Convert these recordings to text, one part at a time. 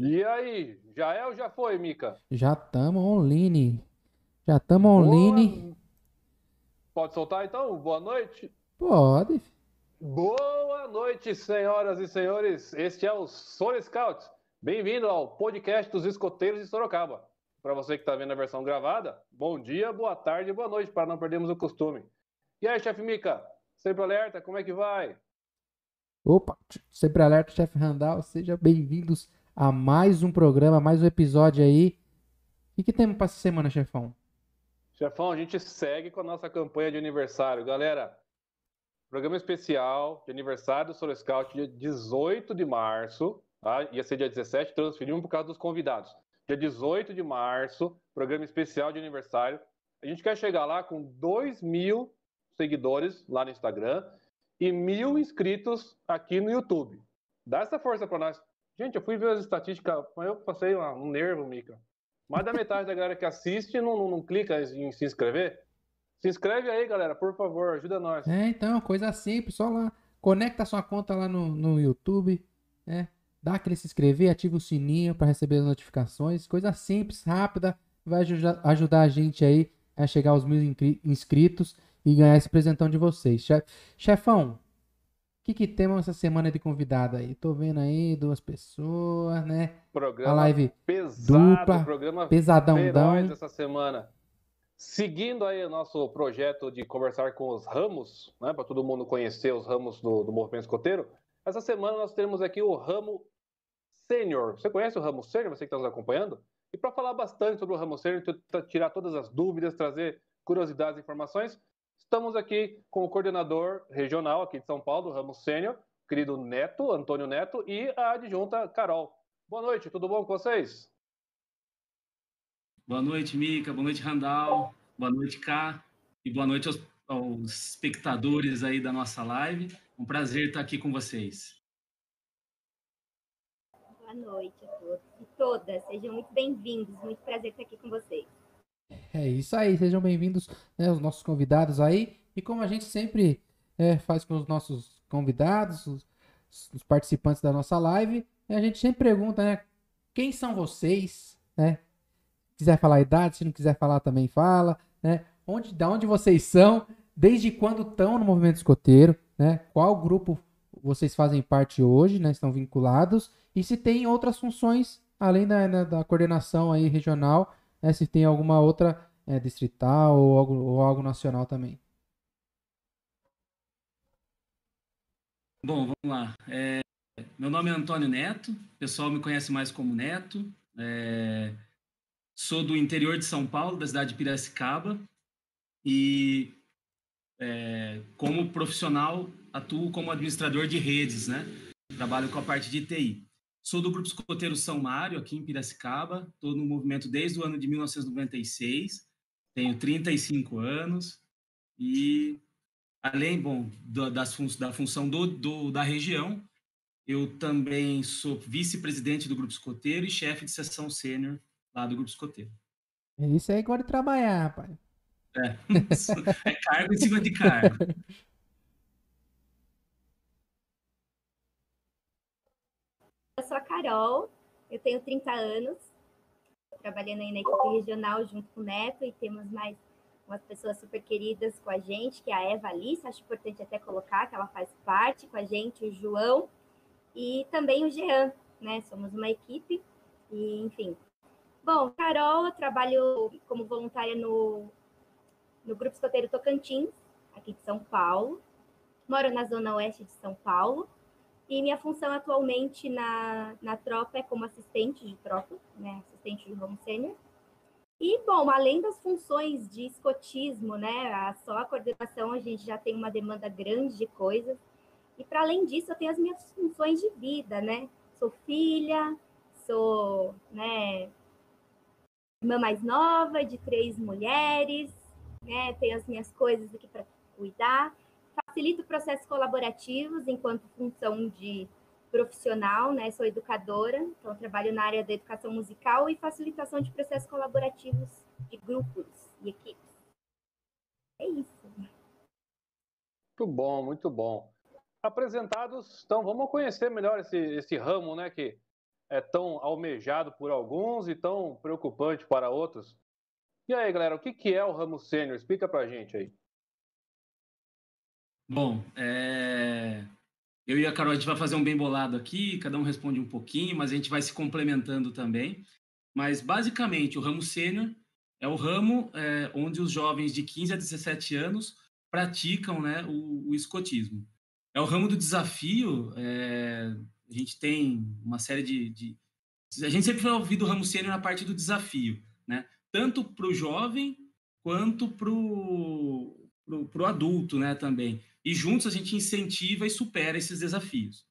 E aí, já é ou já foi, Mica? Já estamos online. Já estamos online. Pode soltar então? Boa noite. Pode. Boa noite, senhoras e senhores. Este é o Soul Scouts. Bem-vindo ao podcast dos escoteiros de Sorocaba. Para você que está vendo a versão gravada, bom dia, boa tarde, boa noite, para não perdermos o costume. E aí, chefe Mica, sempre alerta, como é que vai? Opa, sempre alerta, chefe Randall, sejam bem-vindos a mais um programa, mais um episódio aí. O que, temos para essa semana, chefão? Chefão, a gente segue com a nossa campanha de aniversário. Galera, programa especial de aniversário do Solo Scout, dia 18 de março. Tá? Ia ser dia 17, transferimos por causa dos convidados. Dia 18 de março, programa especial de aniversário. A gente quer chegar lá com 2 mil seguidores lá no Instagram e mil inscritos aqui no YouTube. Dá essa força para nós. Gente, eu fui ver as estatísticas, eu passei um nervo, Mica. Mais da metade da galera que assiste não, não, não, clica em se inscrever. Se inscreve aí, galera, por favor, ajuda nós. É, então, coisa simples, só lá. Conecta sua conta lá no, no YouTube, né? Dá aquele se inscrever, ativa o sininho para receber as notificações. Coisa simples, rápida, vai ajudar a gente aí a chegar aos mil inscritos e ganhar esse presentão de vocês. Chefão, que, que temos essa semana de convidado aí? Tô vendo aí duas pessoas, né? Programa a live pesado, dupla, programa pesadão essa semana. Seguindo aí o nosso projeto de conversar com os ramos, né, para todo mundo conhecer os ramos do, do movimento escoteiro, essa semana nós temos aqui o ramo sênior. Você conhece o ramo sênior, você que está nos acompanhando? E para falar bastante sobre o ramo sênior, tirar todas as dúvidas, trazer curiosidades e informações, Estamos aqui com o coordenador regional aqui de São Paulo, Ramos Sênior, querido Neto, Antônio Neto, e a adjunta Carol. Boa noite, tudo bom com vocês? Boa noite, Mica, boa noite, Randall, boa noite, Cá, e boa noite aos, aos espectadores aí da nossa live. Um prazer estar aqui com vocês. Boa noite a todos e todas, sejam muito bem-vindos, muito prazer estar aqui com vocês. É isso aí, sejam bem-vindos né, os nossos convidados aí. E como a gente sempre é, faz com os nossos convidados, os, os, participantes da nossa live, a gente sempre pergunta, né? Quem são vocês, né? Se quiser falar a idade, se não quiser falar também fala, né? Onde, da onde vocês são, desde quando estão no movimento escoteiro, né? Qual grupo vocês fazem parte hoje, né? Estão vinculados e se tem outras funções além da, da, da coordenação aí regional né, se tem alguma outra é, distrital ou algo, ou algo nacional também. Bom, vamos lá. É, meu nome é Antônio Neto, o pessoal me conhece mais como Neto. É, sou do interior de São Paulo, da cidade de Piracicaba, e é, como profissional atuo como administrador de redes, né? Trabalho com a parte de TI. Sou do Grupo Escoteiro São Mário, aqui em Piracicaba. Estou no movimento desde o ano de 1996. Tenho 35 anos. E, além bom, das fun da função do, do, da região, eu também sou vice-presidente do Grupo Escoteiro e chefe de seção sênior lá do Grupo Escoteiro. É isso aí gosta de trabalhar, rapaz. É, é cargo em cima de cargo. sou a Carol, eu tenho 30 anos, trabalhando aí na equipe regional junto com o Neto e temos mais umas pessoas super queridas com a gente, que é a Eva Alice, acho importante até colocar que ela faz parte com a gente, o João e também o Jean, né? Somos uma equipe e, enfim. Bom, Carol, eu trabalho como voluntária no, no Grupo Escoteiro Tocantins, aqui de São Paulo. Moro na zona oeste de São Paulo e minha função atualmente na, na tropa é como assistente de tropa, né? Assistente de home sênior. E, bom, além das funções de escotismo, né? A, só a coordenação a gente já tem uma demanda grande de coisas. E, para além disso, eu tenho as minhas funções de vida, né? Sou filha, sou, né? Irmã mais nova de três mulheres, né? Tenho as minhas coisas aqui para cuidar facilito processos colaborativos enquanto função de profissional, né? Sou educadora, então trabalho na área da educação musical e facilitação de processos colaborativos de grupos e equipes. É isso. Muito bom, muito bom. Apresentados, então vamos conhecer melhor esse, esse ramo, né? Que é tão almejado por alguns e tão preocupante para outros. E aí, galera, o que, que é o ramo sênior? Explica para a gente aí. Bom, é... eu e a Carol, a gente vai fazer um bem bolado aqui, cada um responde um pouquinho, mas a gente vai se complementando também. Mas, basicamente, o ramo sênior é o ramo é, onde os jovens de 15 a 17 anos praticam né, o, o escotismo. É o ramo do desafio, é, a gente tem uma série de, de, A gente sempre vai ouvir do ramo sênior na parte do desafio, né? tanto para o jovem quanto para o adulto né, também. E juntos a gente incentiva e supera esses desafios.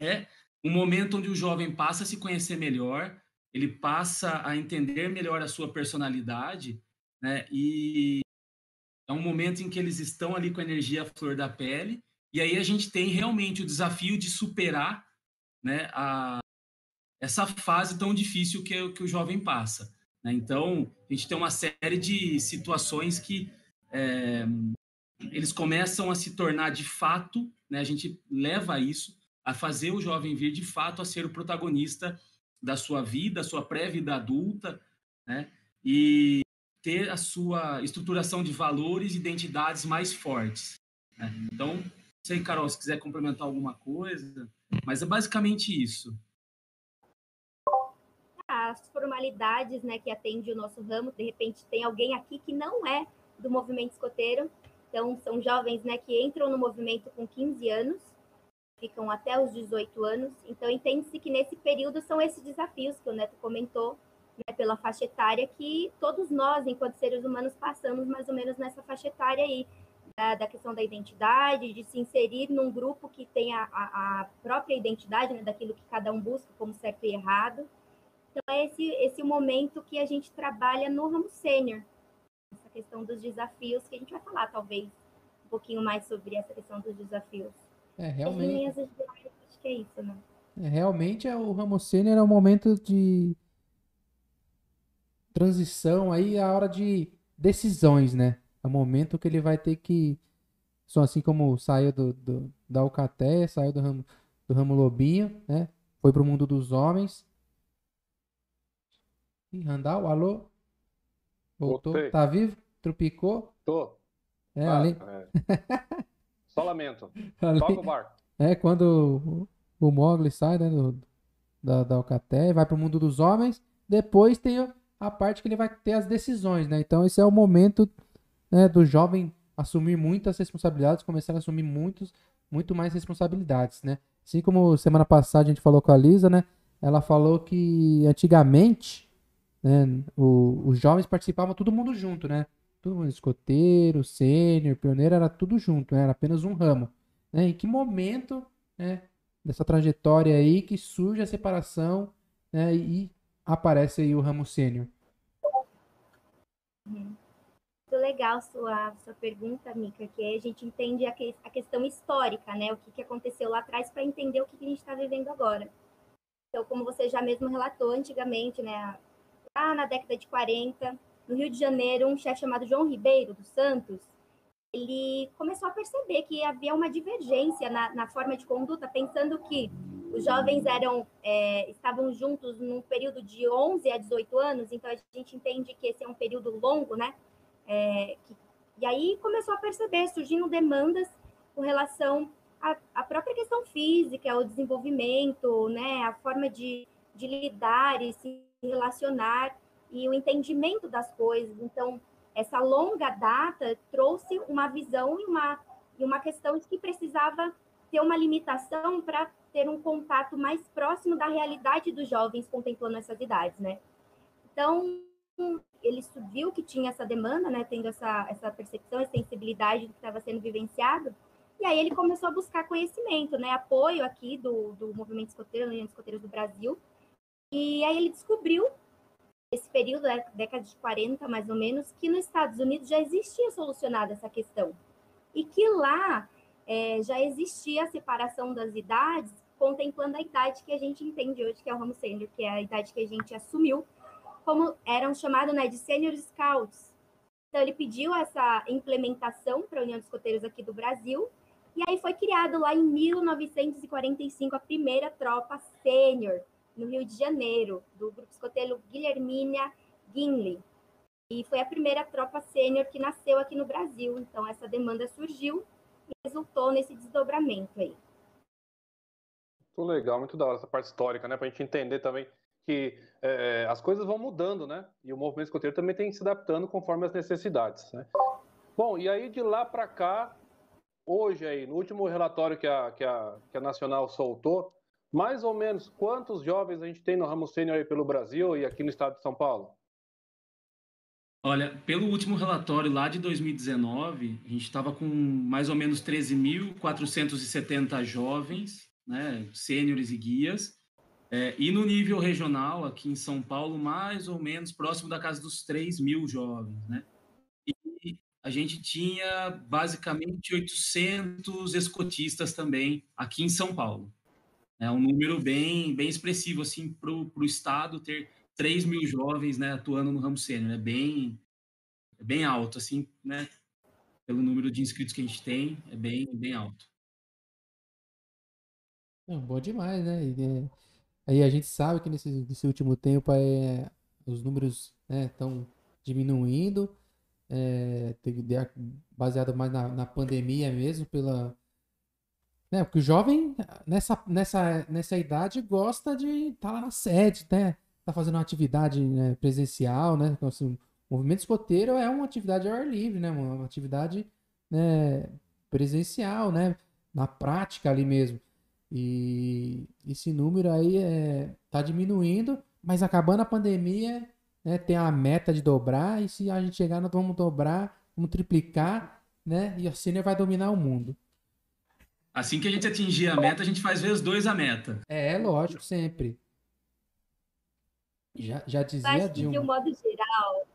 É um momento onde o jovem passa a se conhecer melhor, ele passa a entender melhor a sua personalidade, né? E é um momento em que eles estão ali com a energia à flor da pele, e aí a gente tem realmente o desafio de superar né, a, essa fase tão difícil que, que o jovem passa. Né? Então, a gente tem uma série de situações que é, eles começam a se tornar de fato, né? a gente leva isso a fazer o jovem vir de fato a ser o protagonista da sua vida, sua pré-vida adulta, né? e ter a sua estruturação de valores e identidades mais fortes. Né? Então, sei, Carol, se quiser complementar alguma coisa, mas é basicamente isso as formalidades né, que atende o nosso ramo. De repente, tem alguém aqui que não é do movimento escoteiro. Então, são jovens né, que entram no movimento com 15 anos, ficam até os 18 anos. Então, entende-se que nesse período são esses desafios que o Neto comentou, né, pela faixa etária, que todos nós, enquanto seres humanos, passamos mais ou menos nessa faixa etária aí. Da, da questão da identidade, de se inserir num grupo que tem a, a, própria identidade, né, daquilo que cada um busca como certo e errado. Então, é esse, esse momento que a gente trabalha no ramo sênior, essa questão dos desafios, que a gente vai falar, talvez, um pouquinho mais sobre essa questão dos desafios. É, realmente. acho que é isso, né? É, realmente, é, o ramo sênior é um momento de transição, aí a hora de decisões, né? É o momento que ele vai ter que. Só assim como saiu do, do da Alcaté, saiu do ramo, do ramo Lobinho, né? Foi para o mundo dos homens Ih, Randall, alô? Voltou? Voltei. Tá vivo? Trupicou? Tô. É, ah, ali... é. Só lamento. ali... Toca o barco. É, quando o, o Mogli sai né, do, da, da Alcaté, vai pro mundo dos homens, depois tem a parte que ele vai ter as decisões, né? Então esse é o momento né, do jovem assumir muitas responsabilidades, começar a assumir muitos, muito mais responsabilidades, né? Assim como semana passada a gente falou com a Lisa, né? Ela falou que antigamente né? O, os jovens participavam todo mundo junto, né? Todo mundo, escoteiro, sênior, pioneiro, era tudo junto, né? era apenas um ramo. Né? Em que momento né, dessa trajetória aí que surge a separação né, e aparece aí o ramo sênior? Muito legal sua, sua pergunta, Mica, que a gente entende a, que, a questão histórica, né? O que, que aconteceu lá atrás para entender o que, que a gente está vivendo agora. Então, como você já mesmo relatou antigamente, né? Lá na década de 40, no Rio de Janeiro, um chefe chamado João Ribeiro dos Santos, ele começou a perceber que havia uma divergência na, na forma de conduta, pensando que os jovens eram é, estavam juntos num período de 11 a 18 anos, então a gente entende que esse é um período longo, né? É, que, e aí começou a perceber, surgindo demandas com relação à, à própria questão física, o desenvolvimento, né? A forma de, de lidar e se relacionar e o entendimento das coisas. Então, essa longa data trouxe uma visão e uma, e uma questão de que precisava ter uma limitação para ter um contato mais próximo da realidade dos jovens contemplando essas idades, né? Então, ele viu que tinha essa demanda, né, tendo essa, essa percepção, essa sensibilidade do que estava sendo vivenciado, e aí ele começou a buscar conhecimento, né, apoio aqui do, do movimento escoteiro, União Escoteiros do Brasil, e aí ele descobriu, esse período, da década de 40 mais ou menos, que nos Estados Unidos já existia solucionada essa questão. E que lá é, já existia a separação das idades, contemplando a idade que a gente entende hoje, que é o sênior, que é a idade que a gente assumiu, como eram chamados né, de senior scouts. Então, ele pediu essa implementação para a União dos Escoteiros aqui do Brasil, e aí foi criado lá em 1945 a primeira tropa sênior, no Rio de Janeiro, do grupo escoteiro Guilhermina Guinle. E foi a primeira tropa sênior que nasceu aqui no Brasil. Então, essa demanda surgiu e resultou nesse desdobramento aí. Muito legal, muito da hora essa parte histórica, né? Para a gente entender também que é, as coisas vão mudando, né? E o movimento escoteiro também tem se adaptando conforme as necessidades, né? Bom, e aí de lá para cá, hoje aí, no último relatório que a, que, a, que a Nacional soltou, mais ou menos quantos jovens a gente tem no ramo sênior aí pelo Brasil e aqui no estado de São Paulo? Olha, pelo último relatório lá de 2019, a gente estava com mais ou menos 13.470 jovens, né, sêniores e guias, é, e no nível regional, aqui em São Paulo, mais ou menos próximo da casa dos 3 mil jovens, né? E a gente tinha basicamente 800 escotistas também aqui em São Paulo. É um número bem, bem expressivo, assim, para o Estado ter 3 mil jovens né, atuando no ramo sênior. É bem, é bem alto, assim, né? Pelo número de inscritos que a gente tem, é bem, bem alto. É, bom demais, né? É, aí a gente sabe que nesse, nesse último tempo é, os números estão né, diminuindo, é, baseado mais na, na pandemia mesmo, pela, né? Porque o jovem, nessa, nessa, nessa idade, gosta de estar tá lá na sede, né? Tá fazendo uma atividade né, presencial, né? Então, assim, o movimento escoteiro é uma atividade ao ar livre, né? Uma atividade né, presencial, né? Na prática ali mesmo. E esse número aí é, tá diminuindo, mas acabando a pandemia, né, tem a meta de dobrar, e se a gente chegar, nós vamos dobrar, vamos triplicar, né? E a Sênior vai dominar o mundo. Assim que a gente atingir a meta, a gente faz vezes dois a meta. É, lógico, sempre. Já, já dizia de um... de um modo geral,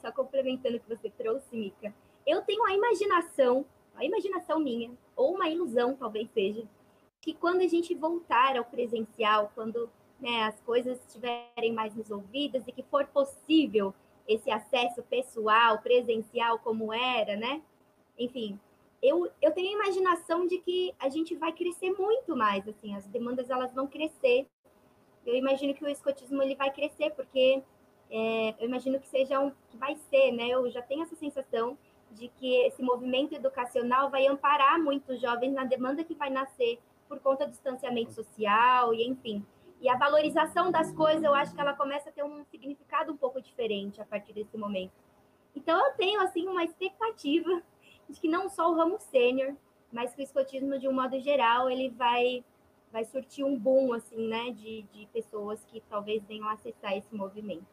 só complementando o que você trouxe, Mica, eu tenho a imaginação, a imaginação minha, ou uma ilusão talvez seja, que quando a gente voltar ao presencial, quando né, as coisas estiverem mais resolvidas e que for possível esse acesso pessoal, presencial como era, né? Enfim, eu, eu tenho a imaginação de que a gente vai crescer muito mais, assim, as demandas elas vão crescer. Eu imagino que o escotismo ele vai crescer, porque é, eu imagino que seja um, que vai ser, né? Eu já tenho essa sensação de que esse movimento educacional vai amparar muitos jovens na demanda que vai nascer por conta do distanciamento social e enfim. E a valorização das coisas, eu acho que ela começa a ter um significado um pouco diferente a partir desse momento. Então eu tenho assim uma expectativa de que não só o ramo sênior, mas que o escotismo, de um modo geral, ele vai, vai surtir um boom, assim, né, de, de pessoas que talvez venham acessar esse movimento.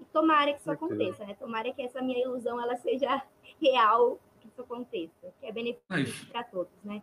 E tomara que isso aconteça, né? Tomara que essa minha ilusão, ela seja real, que isso aconteça, que é benefício para todos, né?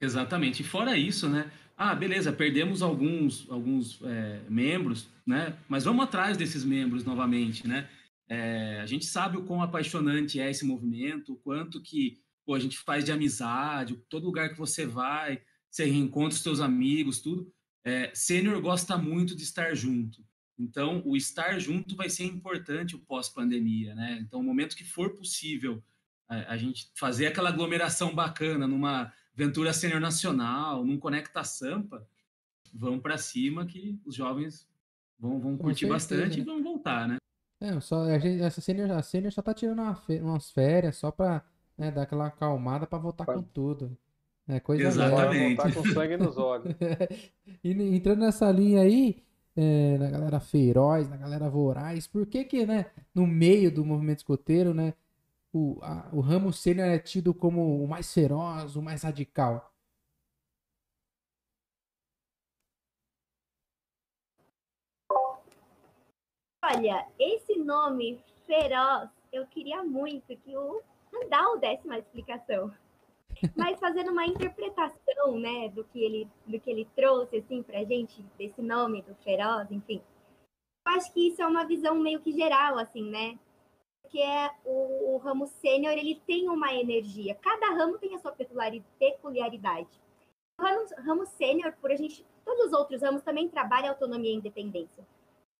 Exatamente. E fora isso, né? Ah, beleza, perdemos alguns, alguns é, membros, né? Mas vamos atrás desses membros novamente, né? É, a gente sabe o quão apaixonante é esse movimento, o quanto que pô, a gente faz de amizade, todo lugar que você vai, você reencontra os seus amigos, tudo. É, sênior gosta muito de estar junto. Então, o estar junto vai ser importante o pós-pandemia, né? Então, o momento que for possível a, a, gente fazer aquela aglomeração bacana numa Ventura Sênior Nacional, num Conecta Sampa, vão para cima que os jovens vão, vão curtir bastante e vão voltar, né? É, só, a gente, essa sênior, a sênior só tá tirando uma, umas férias só pra né, dar aquela acalmada pra voltar com tudo. É coisa Exatamente. Voltar com sangue nos olhos. e entrando nessa linha aí, é, na galera feroz, na galera voraz, por que que, né, no meio do movimento escoteiro, né, o, a, o ramo sênior é tido como o mais feroz, o mais radical? Olha, esse nome feroz, eu queria muito que o Randall desse uma explicação. Mas fazendo uma interpretação, né, do que ele, do que ele trouxe, assim, pra gente, desse nome do feroz, enfim. Eu acho que isso é uma visão meio que geral, assim, né? Porque é o, o ramo sênior, ele tem uma energia. Cada ramo tem a sua peculiaridade. O ramo, ramo sênior, por a gente, todos os outros ramos também trabalham autonomia e independência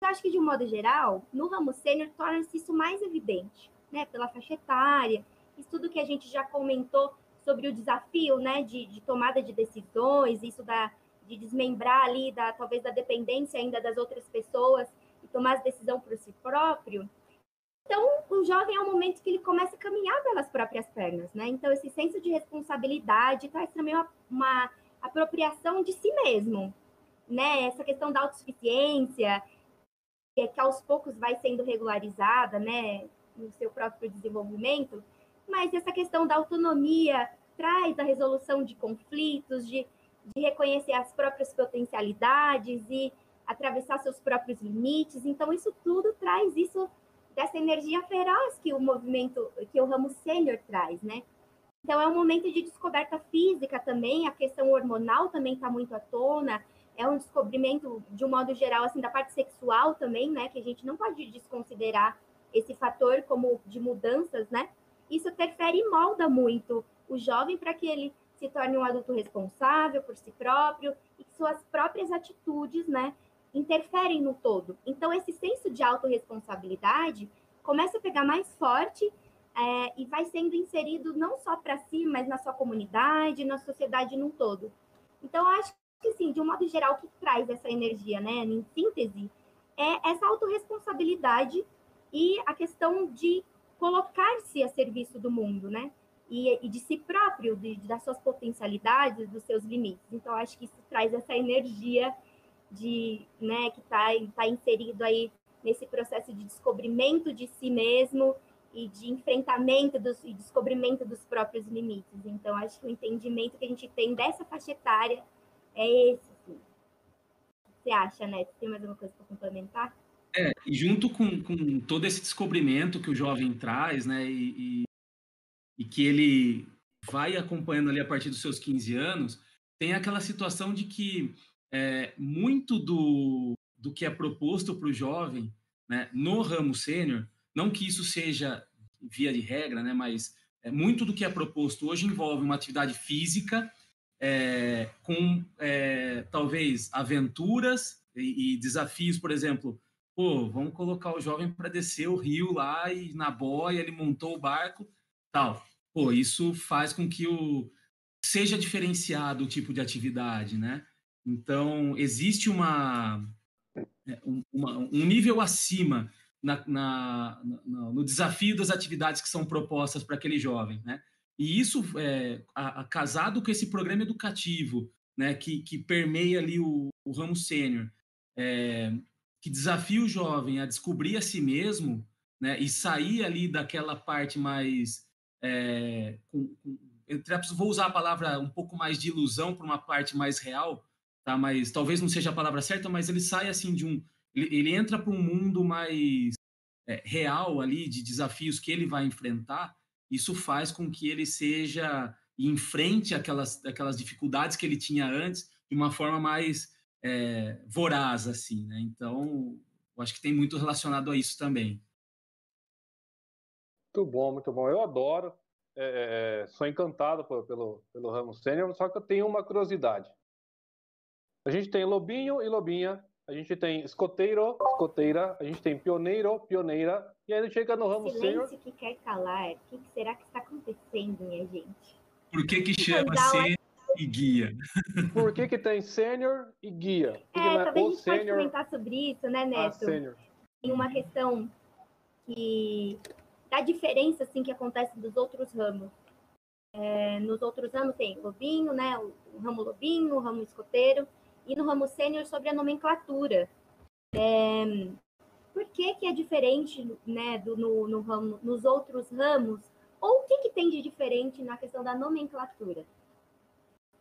eu acho que, de um modo geral, no ramo sênior torna-se isso mais evidente, né? Pela faixa etária, isso tudo que a gente já comentou sobre o desafio, né? De, de tomada de decisões, isso da, de desmembrar ali, da, talvez da dependência ainda das outras pessoas e tomar as decisão por si próprio. Então, o jovem é um momento que ele começa a caminhar pelas próprias pernas, né? Então, esse senso de responsabilidade traz também uma, uma apropriação de si mesmo, né? Essa questão da autossuficiência, que aos poucos vai sendo regularizada, né? No seu próprio desenvolvimento, mas essa questão da autonomia traz a resolução de conflitos, de, de reconhecer as próprias potencialidades e atravessar seus próprios limites. Então, isso tudo traz isso dessa energia feroz que o movimento, que o ramo sênior traz, né? Então, é um momento de descoberta física também, a questão hormonal também está muito à tona, é um descobrimento, de um modo geral, assim, da parte sexual também, né? Que a gente não pode desconsiderar esse fator como de mudanças, né? Isso interfere e molda muito o jovem para que ele se torne um adulto responsável por si próprio e que suas próprias atitudes, né, interferem no todo. Então, esse senso de autorresponsabilidade começa a pegar mais forte é, e vai sendo inserido não só para si, mas na sua comunidade, na sociedade num todo. Então, acho que, sim, de um modo geral, o que traz essa energia, né, em síntese, é essa autorresponsabilidade e a questão de colocar-se a serviço do mundo, né? E, e de si próprio, de, das suas potencialidades, dos seus limites. Então, acho que isso traz essa energia de, né, que está tá inserido aí nesse processo de descobrimento de si mesmo e de enfrentamento dos, e descobrimento dos próprios limites. Então, acho que o entendimento que a gente tem dessa faixa etária é esse. Assim. Você acha, né? Tem mais alguma coisa para complementar? É, e junto com, com todo esse descobrimento que o jovem traz, né, e, e, e, que ele vai acompanhando ali a partir dos seus 15 anos, tem aquela situação de que é, muito do, do que é proposto para o jovem né, no ramo sênior, não que isso seja via de regra, né, mas é, muito do que é proposto hoje envolve uma atividade física é, com é, talvez aventuras e, e desafios, por exemplo, pô, vamos colocar o jovem para descer o rio lá e na boia ele montou o barco, tal. Pô, isso faz com que o seja diferenciado o tipo de atividade, né? Então existe uma, é, uma um nível acima na, na, no desafio das atividades que são propostas para aquele jovem, né? E isso, é, a, a, casado com esse programa educativo, né, que, que permeia ali o, o ramo sênior, é, que desafia o jovem a descobrir a si mesmo, né, e sair ali daquela parte mais, é, com, com, vou usar a palavra um pouco mais de ilusão para uma parte mais real, tá? Mas talvez não seja a palavra certa, mas ele sai assim de um, ele, ele entra para um mundo mais é, real ali de desafios que ele vai enfrentar. Isso faz com que ele seja enfrente aquelas aquelas dificuldades que ele tinha antes de uma forma mais é, voraz, assim, né? Então, eu acho que tem muito relacionado a isso também. Muito bom, muito bom. Eu adoro, é, é sou encantado pelo, pelo ramo sênior, só que eu tenho uma curiosidade. A gente tem lobinho e lobinha, a gente tem escoteiro, escoteira, a gente tem pioneiro, pioneira, e aí chega no ramo sênior... Silêncio que quer calar, o que será que está acontecendo, minha gente? Por que que chama sênior? e guia. Por que, que tem sênior e guia? É, é, talvez a gente senior... pode comentar sobre isso, né, Neto? Ah, tem uma questão que da diferença assim que acontece dos outros ramos. É, nos outros ramos tem lobinho, né? O, o, ramo lobinho, o ramo escoteiro e no ramo sênior sobre a nomenclatura. É, por que, que é diferente, né, do, no, no ramo, nos outros ramos? Ou o que, que tem de diferente na questão da nomenclatura?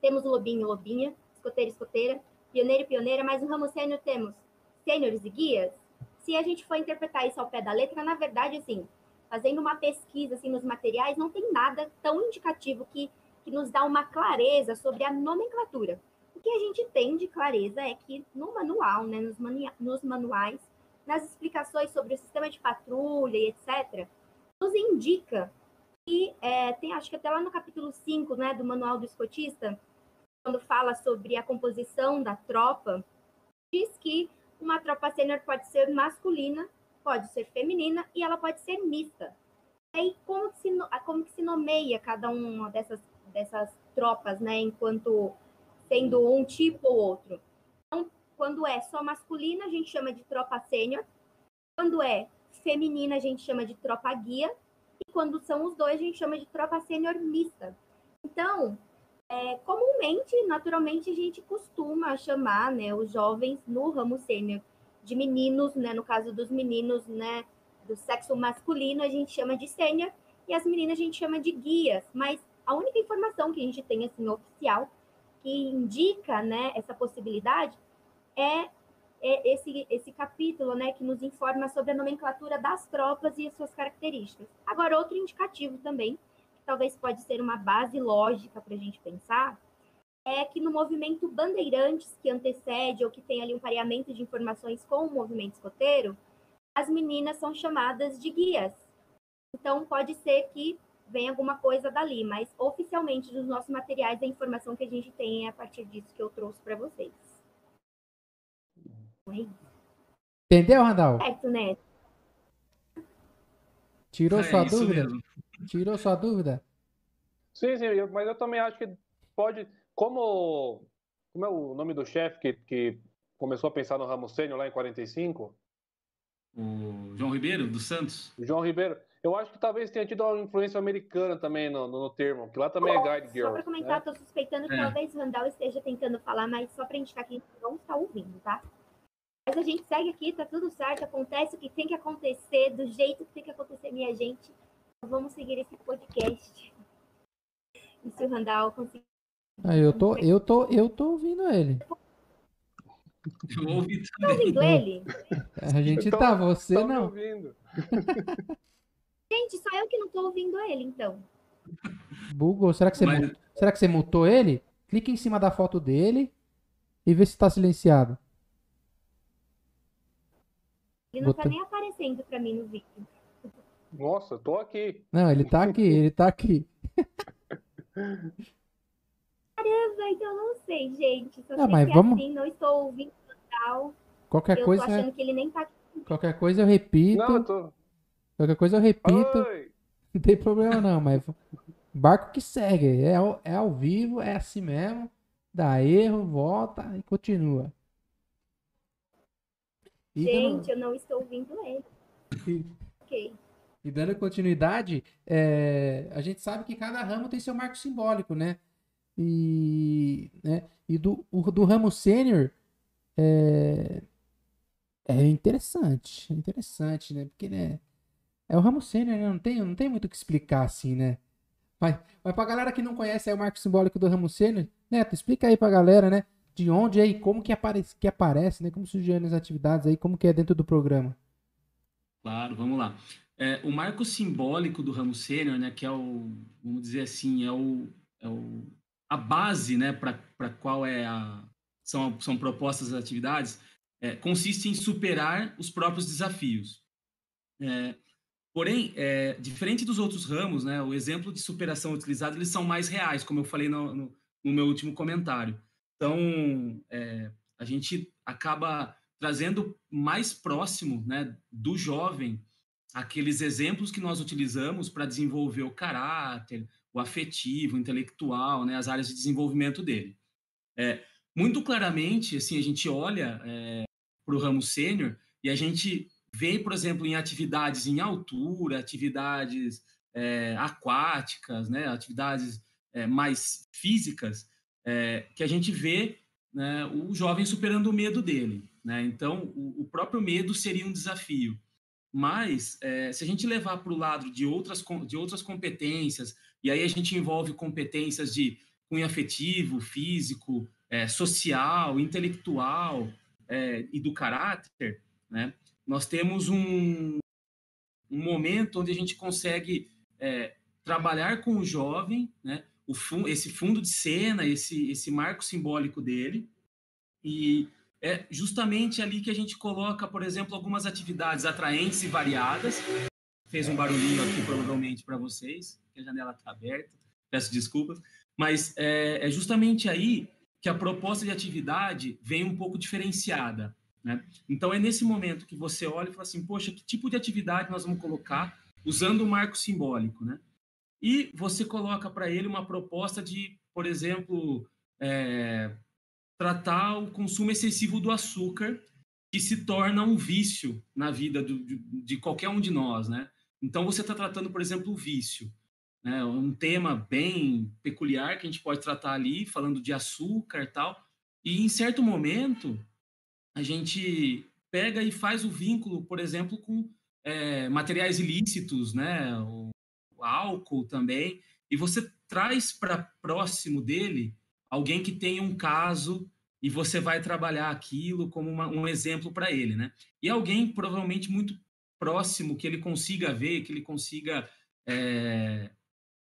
temos o lobinho, lobinha, escoteiro, escoteira, pioneiro pioneira, mas no ramo sênior temos sêniores e guias. Se a gente for interpretar isso ao pé da letra, na verdade, assim, fazendo uma pesquisa assim nos materiais, não tem nada tão indicativo que, que nos dá uma clareza sobre a nomenclatura. Que a gente tem de clareza é que no manual, né, nos, manu nos manuais, nas explicações sobre o sistema de patrulha e etc., nos indica que é, tem, acho que até lá no capítulo 5 né, do Manual do Escotista, quando fala sobre a composição da tropa, diz que uma tropa sênior pode ser masculina, pode ser feminina e ela pode ser mista. E aí, como que se, como que se nomeia cada uma dessas, dessas tropas, né, enquanto sendo um tipo ou outro. Então, quando é só masculina, a gente chama de tropa sênior. Quando é feminina, a gente chama de tropa guia. E quando são os dois, a gente chama de tropa sênior mista. Então, é, comumente, naturalmente, a gente costuma chamar né, os jovens no ramo sênior de meninos, né, no caso dos meninos né, do sexo masculino, a gente chama de sênior, e as meninas a gente chama de guias. Mas a única informação que a gente tem assim oficial que indica né, essa possibilidade é, é esse, esse capítulo né, que nos informa sobre a nomenclatura das tropas e as suas características. Agora, outro indicativo também talvez pode ser uma base lógica para a gente pensar, é que no movimento Bandeirantes, que antecede ou que tem ali um pareamento de informações com o movimento escoteiro, as meninas são chamadas de guias. Então, pode ser que venha alguma coisa dali, mas oficialmente dos nossos materiais, a informação que a gente tem é a partir disso que eu trouxe para vocês. É Entendeu, Randall? Certo, né? Tirou é, sua dúvida? Mesmo. Tirou sua dúvida? Sim, sim, mas eu também acho que pode. Como, como é o nome do chefe que, que começou a pensar no ramo sênior lá em 45? O João Ribeiro, do Santos? João Ribeiro. Eu acho que talvez tenha tido uma influência americana também no, no, no termo, que lá também é guide girl. Só para comentar, estou né? suspeitando que é. talvez o Randall esteja tentando falar, mas só para indicar que a gente não está ouvindo, tá? Mas a gente segue aqui, tá tudo certo, acontece o que tem que acontecer, do jeito que tem que acontecer, minha gente vamos seguir esse podcast. E se o Randall conseguir. Ah, eu tô, eu tô, eu tô ouvindo ele. Eu ouvi também. Tá ouvindo ele? A gente tô, tá, você não. Ouvindo. Gente, só eu que não tô ouvindo ele, então. Bugou. Será que você, Mas... será que você mutou ele? Clique em cima da foto dele e vê se tá silenciado. Ele não tá Bota... tá nem aparecendo pra mim no vídeo. Nossa, tô aqui. Não, ele tá aqui, ele tá aqui. Caramba, então não sei, gente. Só ah, mas vamos... assim, não estou ouvindo total. Qualquer eu coisa. tô achando que ele nem tá aqui. Qualquer coisa eu repito. Não, eu tô... Qualquer coisa eu repito. Oi. Não tem problema não, mas barco que segue. É ao, é ao vivo, é assim mesmo. Dá erro, volta e continua. E gente, eu não estou ouvindo ele. ok. E dando continuidade, é, a gente sabe que cada ramo tem seu marco simbólico, né? E, né? e do, o, do ramo sênior é, é interessante, é interessante, né? Porque né, é o ramo sênior, né? não, tem, não tem muito o que explicar assim, né? Mas, mas pra galera que não conhece o marco simbólico do ramo sênior, Neto, explica aí pra galera, né? De onde aí, como que aparece, que aparece, né? Como surgiram as atividades aí, como que é dentro do programa. Claro, vamos lá. É, o marco simbólico do ramo sênior, né, que é o, vamos dizer assim, é, o, é o, a base né, para qual é a, são, são propostas as atividades, é, consiste em superar os próprios desafios. É, porém, é, diferente dos outros ramos, né, o exemplo de superação utilizado, eles são mais reais, como eu falei no, no, no meu último comentário. Então, é, a gente acaba trazendo mais próximo né, do jovem aqueles exemplos que nós utilizamos para desenvolver o caráter, o afetivo, o intelectual, né, as áreas de desenvolvimento dele. É, muito claramente, assim, a gente olha é, para o ramo sênior e a gente vê, por exemplo, em atividades em altura, atividades é, aquáticas, né, atividades é, mais físicas, é, que a gente vê né, o jovem superando o medo dele. Né? Então, o, o próprio medo seria um desafio. Mas, se a gente levar para o lado de outras, de outras competências, e aí a gente envolve competências de cunho afetivo, físico, social, intelectual e do caráter, né? Nós temos um, um momento onde a gente consegue é, trabalhar com o jovem, né? o fun esse fundo de cena, esse, esse marco simbólico dele, e é justamente ali que a gente coloca, por exemplo, algumas atividades atraentes e variadas. Fez um barulhinho aqui, provavelmente, para vocês, a janela está aberta, peço desculpas. Mas é, é, justamente aí que a proposta de atividade vem um pouco diferenciada. Né? Então, é nesse momento que você olha e fala assim: poxa, que tipo de atividade nós vamos colocar usando o marco simbólico? Né? E você coloca para ele uma proposta de, por exemplo, é, tratar o consumo excessivo do açúcar, que se torna um vício na vida do, de, de, qualquer um de nós, né? Então, você está tratando, por exemplo, o vício, né? Um tema bem peculiar que a gente pode tratar ali, falando de açúcar e tal. E, em certo momento, a gente pega e faz o vínculo, por exemplo, com é, materiais ilícitos, né? O, o álcool também. E você traz para próximo dele alguém que tenha um caso e você vai trabalhar aquilo como uma, um exemplo para ele, né? E alguém provavelmente muito próximo que ele consiga ver, que ele consiga é,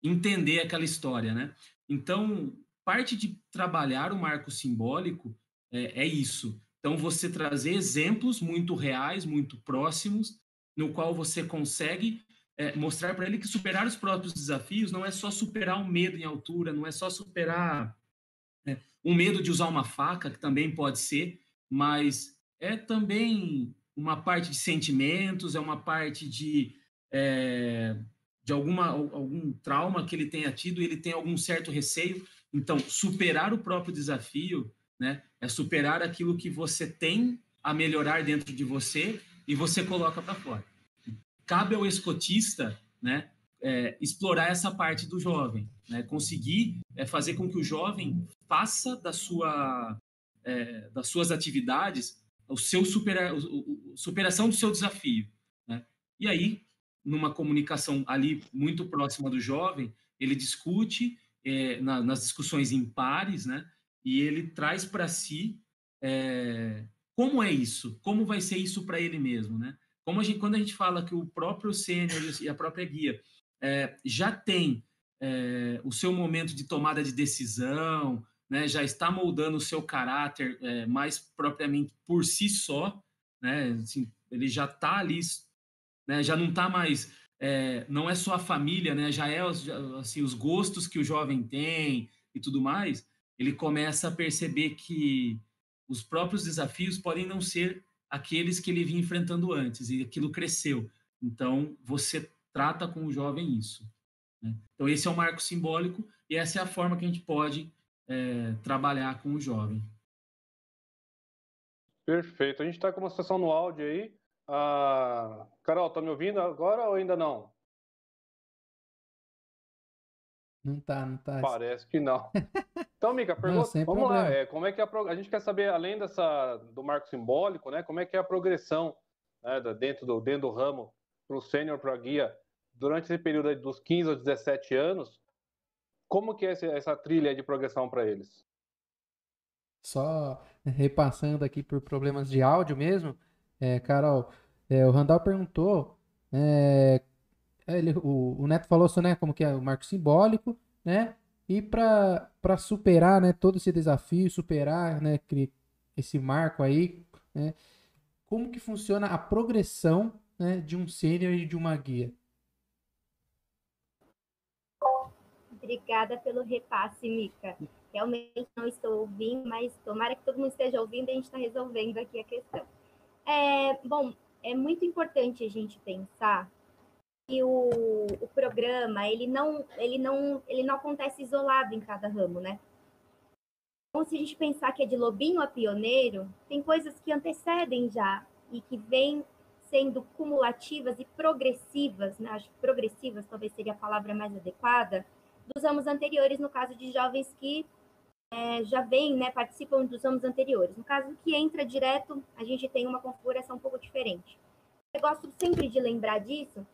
entender aquela história, né? Então, parte de trabalhar o marco simbólico é, é isso. Então, você trazer exemplos muito reais, muito próximos, no qual você consegue é, mostrar para ele que superar os próprios desafios não é só superar o medo em altura, não é só superar é, o medo de usar uma faca, que também pode ser, mas é também uma parte de sentimentos, é uma parte de, é, de alguma, algum trauma que ele tenha tido, ele tem algum certo receio. Então, superar o próprio desafio né, é superar aquilo que você tem a melhorar dentro de você e você coloca para fora cabe ao escotista, né, é, explorar essa parte do jovem, né, conseguir é, fazer com que o jovem faça da sua, é, das suas atividades o seu supera, o, superação do seu desafio. Né? E aí, numa comunicação ali muito próxima do jovem, ele discute é, na, nas discussões em pares, né, e ele traz para si é, como é isso, como vai ser isso para ele mesmo, né? Como a gente, quando a gente fala que o próprio sênior e a própria guia é, já tem é, o seu momento de tomada de decisão, né, já está moldando o seu caráter é, mais propriamente por si só, né, assim, ele já está ali, né, já não está mais, é, não é só a família, né, já é assim, os gostos que o jovem tem e tudo mais, ele começa a perceber que os próprios desafios podem não ser aqueles que ele vinha enfrentando antes, e aquilo cresceu. Então, você trata com o jovem isso. Né? Então, esse é o marco simbólico, e essa é a forma que a gente pode é, trabalhar com o jovem. Perfeito. A gente está com uma sessão no áudio aí. Ah, Carol, tá me ouvindo agora ou ainda não? Não tá, não tá. Parece que não. Então, Mica, pergunta, não, vamos problema. lá, é, como é que é a, a gente quer saber, além dessa, do marco simbólico, né, como é que é a progressão né, dentro, do, dentro do ramo para o sênior, para a guia, durante esse período dos 15 aos 17 anos, como que é essa, essa trilha de progressão para eles? Só repassando aqui por problemas de áudio mesmo, é, Carol, é, o Randall perguntou, é, ele, o, o Neto falou só, né, como que é o marco simbólico, né, e para superar né, todo esse desafio, superar né, esse marco aí, né, como que funciona a progressão né, de um sênior e de uma guia? Obrigada pelo repasse, Mica. Realmente não estou ouvindo, mas tomara que todo mundo esteja ouvindo e a gente está resolvendo aqui a questão. É, bom, é muito importante a gente pensar que o, o programa ele não, ele, não, ele não acontece isolado em cada ramo, né? Então, se a gente pensar que é de lobinho a pioneiro, tem coisas que antecedem já e que vêm sendo cumulativas e progressivas, né? acho que progressivas talvez seria a palavra mais adequada, dos anos anteriores, no caso de jovens que é, já vêm, né, participam dos anos anteriores. No caso que entra direto, a gente tem uma configuração um pouco diferente. Eu gosto sempre de lembrar disso,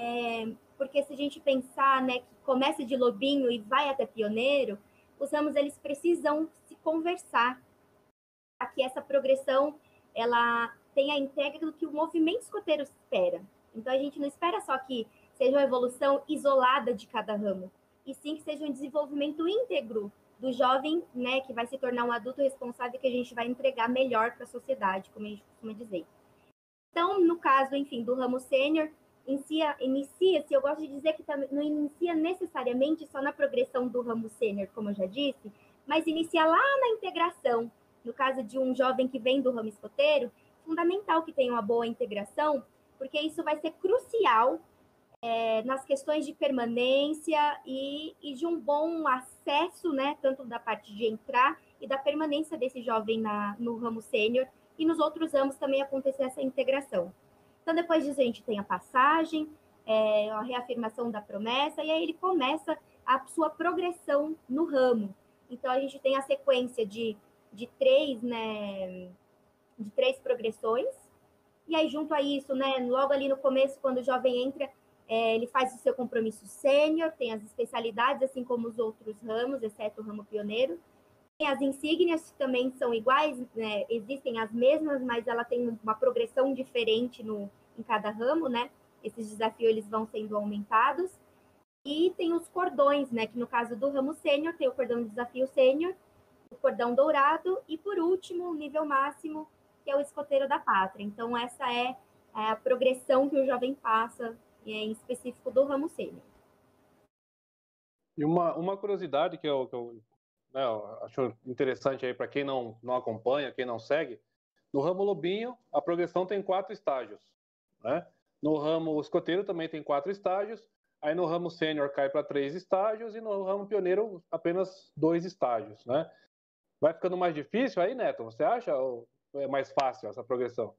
é, porque se a gente pensar né, que começa de lobinho e vai até pioneiro, os ramos eles precisam se conversar para que essa progressão ela tenha a entrega do que o movimento escoteiro espera. Então a gente não espera só que seja uma evolução isolada de cada ramo, e sim que seja um desenvolvimento íntegro do jovem, né, que vai se tornar um adulto responsável que a gente vai entregar melhor para a sociedade, como a gente costuma dizer. Então, no caso, enfim, do ramo sênior, inicia, inicia-se, eu gosto de dizer que não inicia necessariamente só na progressão do ramo sênior, como eu já disse, mas inicia lá na integração. No caso de um jovem que vem do ramo escoteiro, fundamental que tenha uma boa integração, porque isso vai ser crucial é, nas questões de permanência e, e, de um bom acesso, né, tanto da parte de entrar e da permanência desse jovem na, no ramo sênior e nos outros ramos também acontecer essa integração. Então, depois disso, a gente tem a passagem, é, a reafirmação da promessa, e aí ele começa a sua progressão no ramo. Então, a gente tem a sequência de, de três, né, de três progressões, e aí, junto a isso, né, logo ali no começo, quando o jovem entra, é, ele faz o seu compromisso sênior, tem as especialidades, assim como os outros ramos, exceto o ramo pioneiro. Tem as insígnias que também são iguais, né, existem as mesmas, mas ela tem uma progressão diferente no, em cada ramo, né? Esses desafios eles vão sendo aumentados. E tem os cordões, né? Que no caso do ramo sênior, tem o cordão de desafio sênior, o cordão dourado e, por último, o nível máximo, que é o escoteiro da pátria. Então, essa é, é a progressão que o jovem passa, em específico do ramo sênior. E uma, uma curiosidade que eu, que eu, né, eu acho interessante aí para quem não, não acompanha, quem não segue, no ramo lobinho, a progressão tem quatro estágios. Né? No ramo escoteiro também tem quatro estágios, aí no ramo sênior cai para três estágios e no ramo pioneiro apenas dois estágios. Né? Vai ficando mais difícil aí, Neto? Você acha? Ou é mais fácil essa progressão?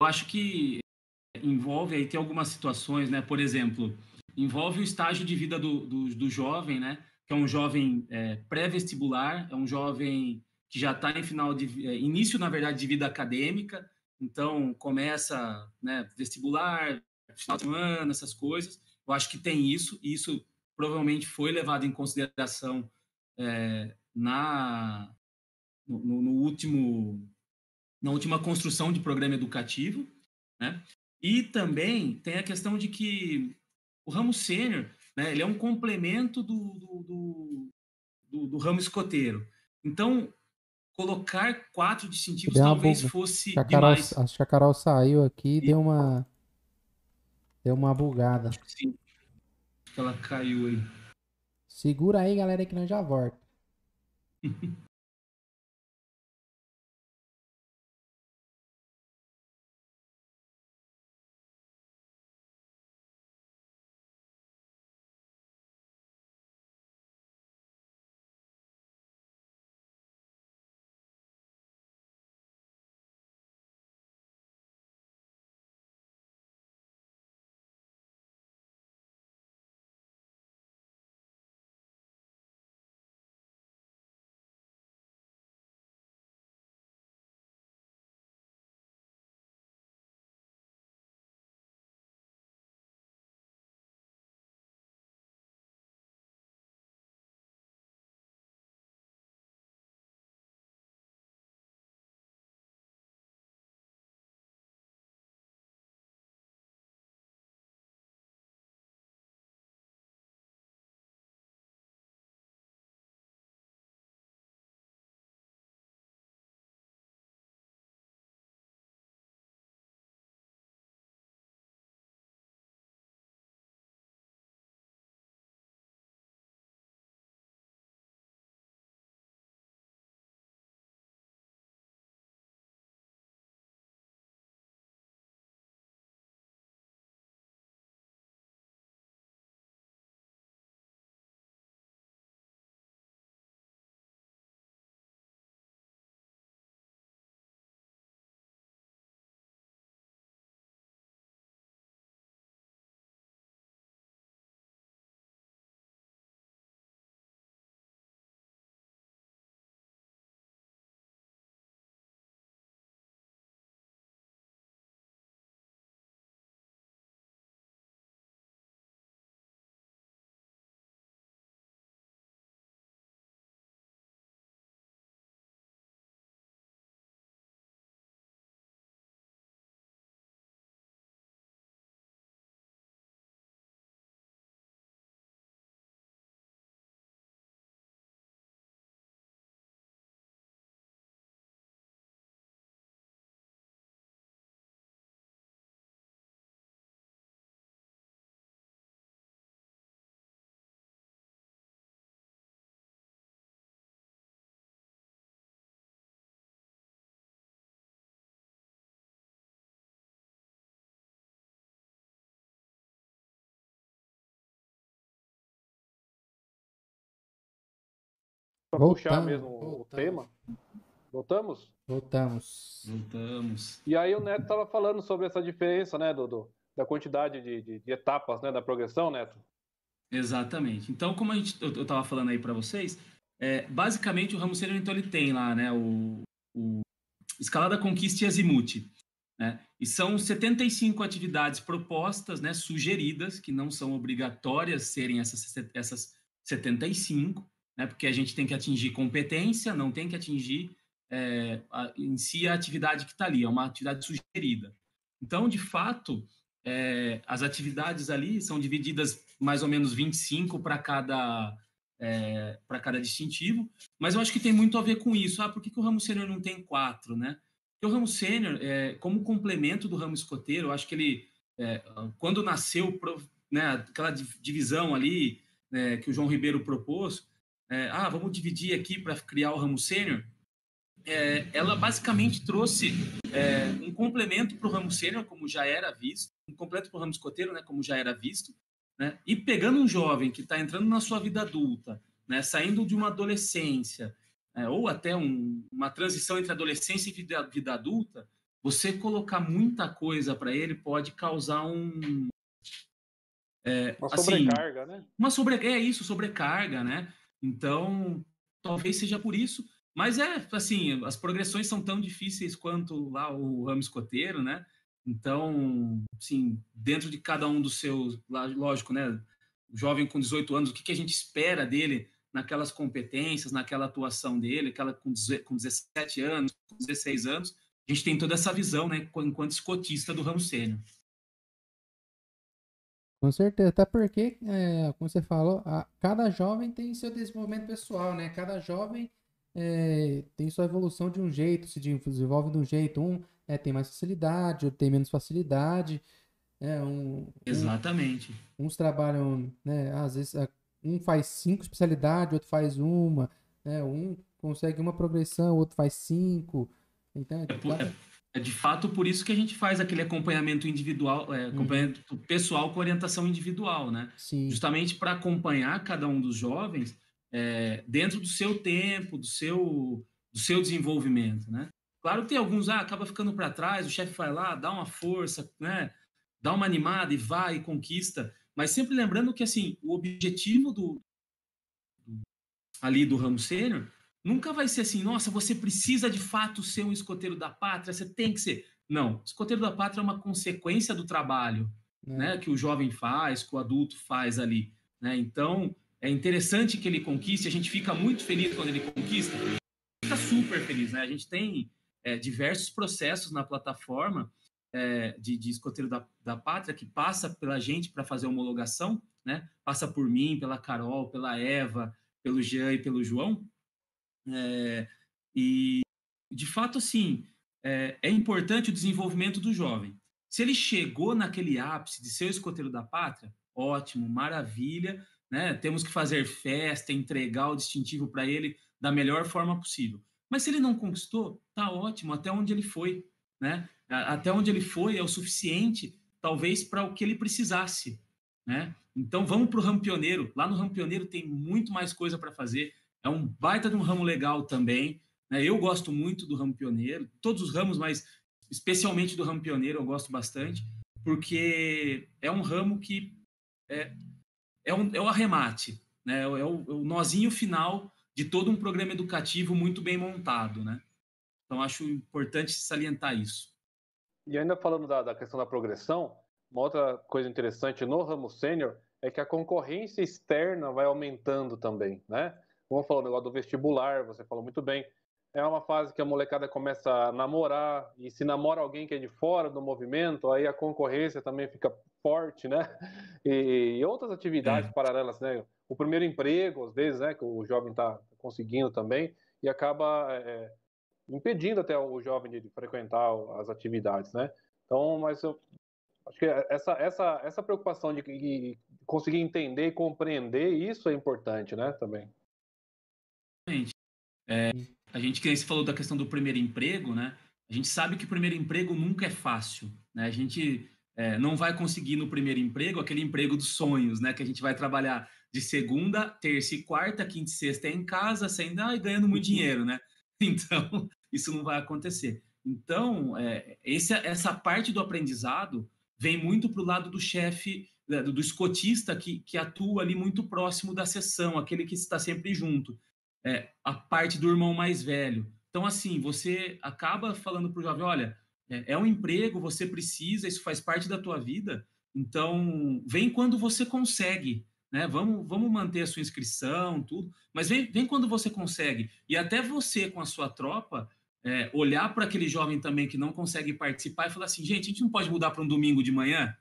Eu acho que envolve aí tem algumas situações, né? Por exemplo, envolve o estágio de vida do, do, do jovem, né? Que é um jovem é, pré-vestibular, é um jovem que já está em final de é, início, na verdade, de vida acadêmica. Então começa, né? Vestibular, final de semana, essas coisas. Eu acho que tem isso e isso provavelmente foi levado em consideração é, na no, no, último na última construção de programa educativo, né? E também tem a questão de que o ramo sênior, né, ele é um complemento do, do, do, do, ramo escoteiro. Então, colocar quatro distintivos talvez buga. fosse acho Carol, demais. Acho que a Carol saiu aqui e deu uma deu uma bugada. Acho que sim. Acho que ela caiu aí. Segura aí, galera, que nós já volta. Para puxar mesmo voltamos. o tema. Voltamos? Voltamos. Voltamos. E aí o Neto estava falando sobre essa diferença, né, do, do da quantidade de, de, de, etapas, né, da progressão, Neto. Exatamente. Então, como a gente, eu estava falando aí para vocês, é, basicamente o ramo sênior então ele tem lá, né, o, o escalada conquista e azimuth, né? E são 75 atividades propostas, né, sugeridas, que não são obrigatórias serem essas, essas 75, né, porque a gente tem que atingir competência, não tem que atingir é, a, em si a atividade que está ali, é uma atividade sugerida. Então, de fato, é, as atividades ali são divididas mais ou menos 25 para cada é, para cada distintivo, mas eu acho que tem muito a ver com isso. Ah, por que, que o ramo sênior não tem quatro, né? Porque o ramo sênior, é, como complemento do ramo escoteiro, eu acho que ele, é, quando nasceu, né, aquela divisão ali né, que o João Ribeiro propôs, é, ah, vamos dividir aqui para criar o ramo sênior, é, ela basicamente trouxe é, um complemento para o ramo sênior, como já era visto, um completo para o ramo escoteiro, né, como já era visto, né, e pegando um jovem que está entrando na sua vida adulta, né, saindo de uma adolescência, é, ou até um, uma transição entre adolescência e vida, vida adulta, você colocar muita coisa para ele pode causar um. É, uma assim, sobrecarga, né? Uma sobre, é isso, sobrecarga, né? Então, talvez seja por isso mas é, assim, as progressões são tão difíceis quanto lá o ramo escoteiro, né? Então, assim, dentro de cada um dos seus, lógico, né? O jovem com 18 anos, o que, que a gente espera dele naquelas competências, naquela atuação dele, aquela com 17 anos, com 16 anos, a gente tem toda essa visão, né, enquanto escotista do ramo sênior. Com certeza, até porque, é, como você falou, a, cada jovem tem seu desenvolvimento pessoal, né? Cada jovem é, tem sua evolução de um jeito, se desenvolve de um jeito. Um é, tem mais facilidade, outro tem menos facilidade. É, um, Exatamente. Um, uns trabalham, né, às vezes, um faz cinco especialidades, outro faz uma. Né, um consegue uma progressão, outro faz cinco. Então, é, por, é, é, de fato por isso que a gente faz aquele acompanhamento individual, é, uhum. acompanhamento uhum. pessoal com orientação individual, né? Sim. Justamente para acompanhar cada um dos jovens é, dentro do seu tempo, do seu, do seu desenvolvimento, né? Claro que tem alguns, ah, acaba ficando para trás, o chefe vai lá, dá uma força, né? Dá uma animada e vai e conquista, mas sempre lembrando que, assim, o objetivo do, do ali do ramo sênior nunca vai ser assim, nossa, você precisa de fato ser um escoteiro da pátria, você tem que ser. Não, escoteiro da pátria é uma consequência do trabalho, é. né, que o jovem faz, que o adulto faz ali, né? Então, é interessante que ele conquiste, a gente fica muito feliz quando ele conquista, fica super feliz, né? A gente tem é, diversos processos na plataforma é, de, de, escoteiro da, da pátria que passa pela gente para fazer homologação, né? Passa por mim, pela Carol, pela Eva, pelo Jean e pelo João. É, e, de fato, assim, é, é importante o desenvolvimento do jovem. Se ele chegou naquele ápice de ser escoteiro da pátria, ótimo, maravilha, né? Temos que fazer festa, entregar o distintivo para ele da melhor forma possível. Mas se ele não conquistou, tá ótimo, até onde ele foi, né? Até onde ele foi é o suficiente, talvez para o que ele precisasse, né? Então vamos para o ramo pioneiro. Lá no ramo pioneiro tem muito mais coisa para fazer. É um baita de um ramo legal também. Né? Eu gosto muito do ramo pioneiro, todos os ramos, mas especialmente do ramo pioneiro eu gosto bastante, porque é um ramo que é, é, um, é o arremate, né? É o, é o nozinho final de todo um programa educativo muito bem montado, né? Então, acho importante salientar isso. E ainda falando da, da questão da progressão, uma outra coisa interessante no ramo sênior é que a concorrência externa vai aumentando também, né? Vamos falar o negócio do vestibular, você falou muito bem. É uma fase que a molecada começa a namorar, e se namora alguém que é de fora do movimento, aí a concorrência também fica forte, né? E, e outras atividades é. paralelas, né? O primeiro emprego, às vezes, né? Que o jovem está conseguindo também, e acaba é, impedindo até o jovem de frequentar as atividades, né? Então, mas eu acho que essa, essa, essa preocupação de, de conseguir entender e compreender isso é importante, né? Também. É, a gente que você falou da questão do primeiro emprego, né? A gente sabe que o primeiro emprego nunca é fácil, né? A gente é, não vai conseguir no primeiro emprego aquele emprego dos sonhos, né? Que a gente vai trabalhar de segunda, terça e quarta, quinta e sexta é em casa, saindo ah, e ganhando muito uhum. dinheiro, né? Então, isso não vai acontecer. Então, é, esse, essa parte do aprendizado vem muito para o lado do chefe, do, do escotista que, que atua ali muito próximo da sessão, aquele que está sempre junto. É, a parte do irmão mais velho. Então, assim, você acaba falando para o jovem: olha, é, é um emprego, você precisa, isso faz parte da tua vida. Então, vem quando você consegue, né? Vamos, vamos manter a sua inscrição, tudo, mas vem, vem quando você consegue. E até você, com a sua tropa, é, olhar para aquele jovem também que não consegue participar e falar assim: gente, a gente não pode mudar para um domingo de manhã,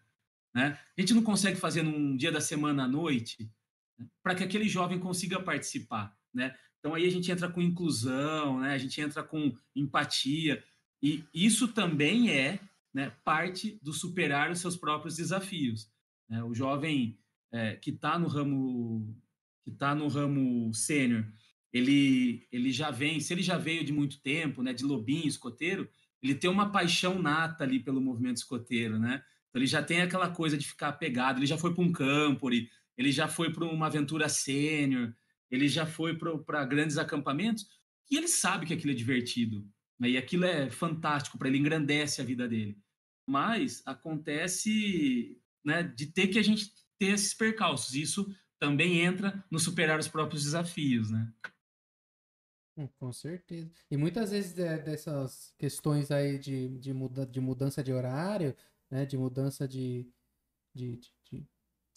né? A gente não consegue fazer num dia da semana à noite, né? para que aquele jovem consiga participar, né? Então aí a gente entra com inclusão, né? A gente entra com empatia. E isso também é né, parte do superar os seus próprios desafios. Né? O jovem é, que está no ramo que está no ramo sênior, ele ele já vem, se ele já veio de muito tempo, né, de lobinho, escoteiro, ele tem uma paixão nata ali pelo movimento escoteiro, né? Então ele já tem aquela coisa de ficar apegado, ele já foi para um campo, ele já foi para uma aventura sênior, ele já foi para grandes acampamentos e ele sabe que aquilo é divertido, né? E aquilo é fantástico para ele, engrandece a vida dele. Mas acontece né, de ter que a gente ter esses percalços. Isso também entra no superar os próprios desafios, né? Hum, com certeza. E muitas vezes é, dessas questões aí de, de, muda, de mudança de horário, né, de mudança de, de, de,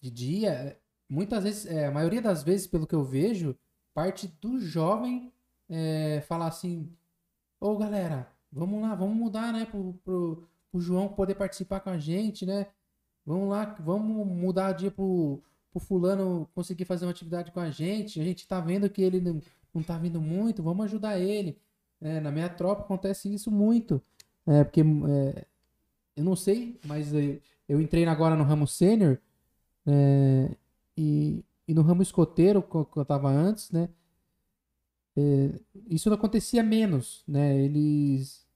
de dia, muitas vezes, é, a maioria das vezes, pelo que eu vejo, parte do jovem é, falar assim, ô galera, vamos lá, vamos mudar, né, pro, pro, pro João poder participar com a gente, né? Vamos lá, vamos mudar o dia pro, pro fulano conseguir fazer uma atividade com a gente. A gente tá vendo que ele não, não tá vindo muito, vamos ajudar ele. É, na minha tropa acontece isso muito. É, porque é, eu não sei, mas eu, eu entrei agora no ramo sênior é, e, e no ramo escoteiro, que eu tava antes, né? é, isso não acontecia menos, né? Eles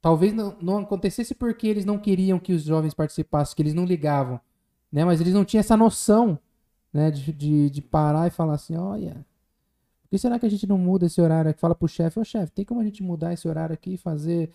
talvez não, não acontecesse porque eles não queriam que os jovens participassem, que eles não ligavam, né? Mas eles não tinham essa noção, né? De, de, de parar e falar assim, olha, por que será que a gente não muda esse horário aqui? Fala pro chefe, ô chefe, tem como a gente mudar esse horário aqui e fazer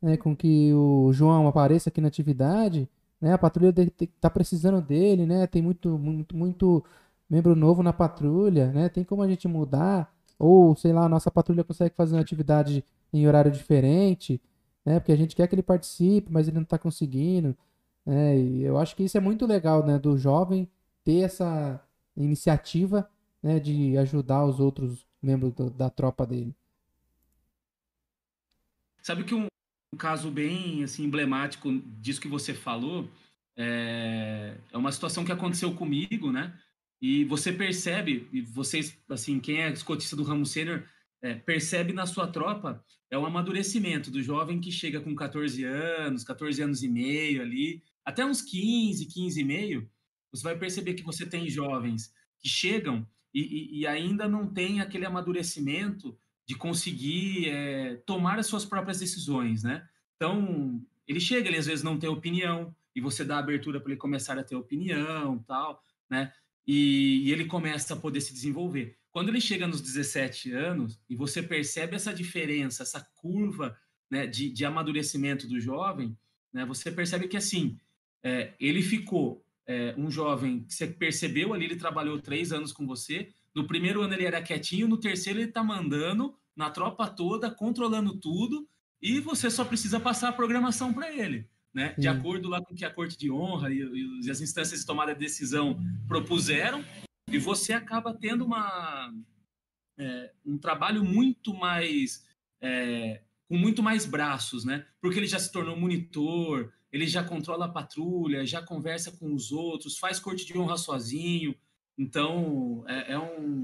né, com que o João apareça aqui na atividade? Né? A patrulha tá precisando dele, né? Tem muito, muito, muito membro novo na patrulha, né? Tem como a gente mudar? Ou, sei lá, a nossa patrulha consegue fazer uma atividade em horário diferente, né? Porque a gente quer que ele participe, mas ele não está conseguindo. Né? E eu acho que isso é muito legal, né? Do jovem ter essa iniciativa né? de ajudar os outros membros do, da tropa dele. Sabe que um, um, caso bem assim, emblemático disso que você falou é, é uma situação que aconteceu comigo, né? E você percebe, e vocês, assim, quem é escotista do ramo sênior, é, percebe na sua tropa é o amadurecimento do jovem que chega com 14 anos, 14 anos e meio ali, até uns 15, 15 e meio, você vai perceber que você tem jovens que chegam e, e, e ainda não tem aquele amadurecimento de conseguir é, tomar as suas próprias decisões, né? Então, ele chega, ele às vezes não tem opinião, e você dá abertura para ele começar a ter opinião, tal, né? e, e ele começa a poder se desenvolver. Quando ele chega nos 17 anos e você percebe essa diferença, essa curva né, de, de amadurecimento do jovem, né, você percebe que assim é, ele ficou é, um jovem que você percebeu ali, ele trabalhou três anos com você. No primeiro ano ele era quietinho, no terceiro ele está mandando na tropa toda, controlando tudo, e você só precisa passar a programação para ele né? De acordo lá com o que a Corte de Honra e, e as instâncias de tomada de decisão propuseram, e você acaba tendo uma, é, um trabalho muito mais é, com muito mais braços, né? Porque ele já se tornou monitor, ele já controla a patrulha, já conversa com os outros, faz corte de honra sozinho. Então é, é um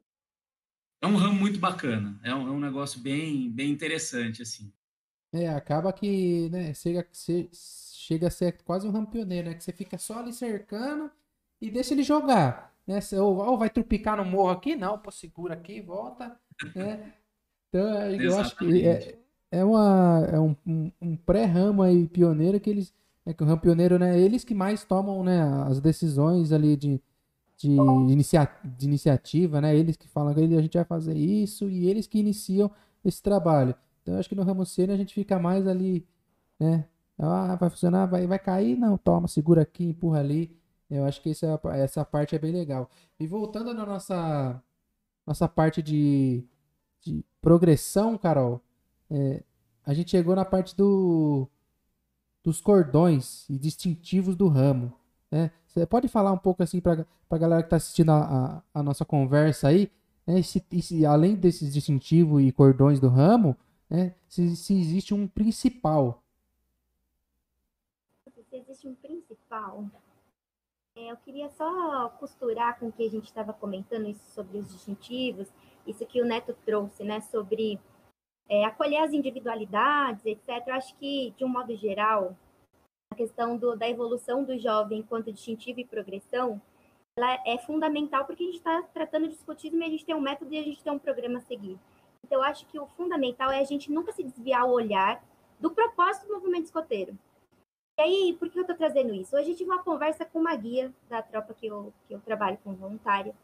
é um ramo muito bacana, é um, é um negócio bem bem interessante assim. É, acaba que, né, chega, chega a ser quase um rampioneiro, né? Que você fica só ali cercando e deixa ele jogar. Né? Você, ou, ou vai trupicar no morro aqui, não, pô, segura aqui, volta. Né? Então, eu acho que é, é, uma, é um, um, um pré-ramo aí pioneiro que eles é que o ramo pioneiro, né, eles que mais tomam, né, as decisões ali de, de, inicia, de iniciativa, né, eles que falam que a gente vai fazer isso e eles que iniciam esse trabalho. Então, eu acho que no ramo sênior a gente fica mais ali, né, ah, vai funcionar, vai, vai cair? Não, toma, segura aqui, empurra ali. Eu acho que essa, essa parte é bem legal. E voltando na nossa, nossa parte de, de progressão, Carol, é, a gente chegou na parte do, dos cordões e distintivos do ramo. Né? Você pode falar um pouco assim para a galera que está assistindo a, a, a, nossa conversa aí, né? se, se, além desses distintivos e cordões do ramo, né? se, se existe um principal. Se existe um principal, é, eu queria só costurar com o que a gente estava comentando isso sobre os distintivos, isso que o Neto trouxe, né, sobre é, acolher as individualidades, etc. Eu acho que, de um modo geral, a questão do, da evolução do jovem enquanto distintivo e progressão, ela é fundamental porque a gente está tratando de escotismo e a gente tem um método e a gente tem um programa a seguir. Então, eu acho que o fundamental é a gente nunca se desviar o olhar do propósito do movimento escoteiro. E aí, por que eu estou trazendo isso? Hoje eu tive uma conversa com uma guia da tropa que eu, que eu trabalho com voluntária,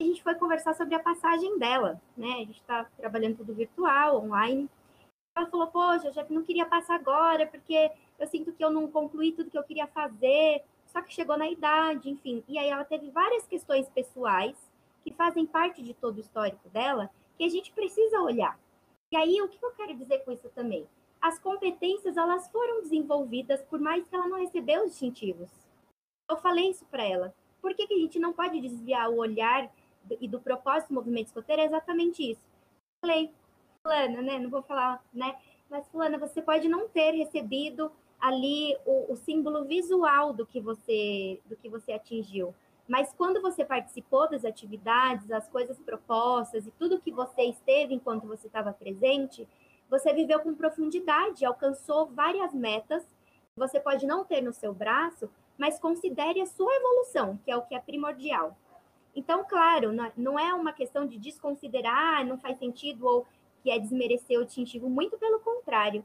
a gente foi conversar sobre a passagem dela, né? A gente está trabalhando tudo virtual, online. Ela falou, poxa, eu já não queria passar agora, porque eu sinto que eu não concluí tudo que eu queria fazer, só que chegou na idade, enfim. E aí ela teve várias questões pessoais que fazem parte de todo o histórico dela, que a gente precisa olhar. E aí, o que eu quero dizer com isso também? As competências, elas foram desenvolvidas, por mais que ela não recebeu os distintivos. Eu falei isso para ela. Por que, que a gente não pode desviar o olhar e do propósito do movimento escoteiro é exatamente isso. Falei, fulana, né? Não vou falar, né? Mas fulana, você pode não ter recebido ali o, o símbolo visual do que você do que você atingiu. Mas quando você participou das atividades, as coisas propostas e tudo que você esteve enquanto você estava presente, você viveu com profundidade, alcançou várias metas. Você pode não ter no seu braço, mas considere a sua evolução, que é o que é primordial. Então, claro, não é uma questão de desconsiderar, não faz sentido ou que é desmerecer o distintivo, muito pelo contrário.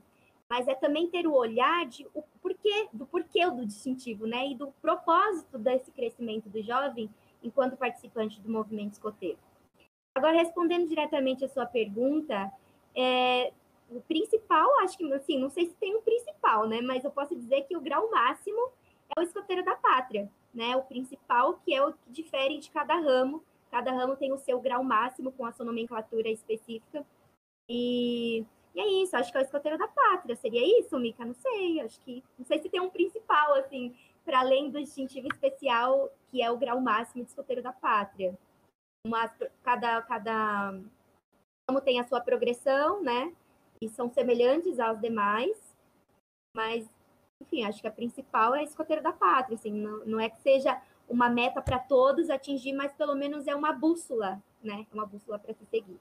Mas é também ter o olhar de o porquê, do porquê do distintivo, né? E do propósito desse crescimento do jovem enquanto participante do movimento escoteiro. Agora, respondendo diretamente a sua pergunta, é, o principal, acho que, assim, não sei se tem um principal, né? Mas eu posso dizer que o grau máximo é o escoteiro da pátria, né? O principal, que é o que difere de cada ramo. Cada ramo tem o seu grau máximo com a sua nomenclatura específica. E, e é isso, acho que é o escoteiro da pátria. Seria isso, Mica? Não sei, acho que. Não sei se tem um principal, assim, para além do distintivo especial, que é o grau máximo de escoteiro da pátria. Mas cada, cada ramo tem a sua progressão, né? E são semelhantes aos demais, mas enfim, acho que a principal é a escoteiro da pátria, assim, não, não é que seja uma meta para todos atingir, mas pelo menos é uma bússola, né? Uma bússola para se seguir.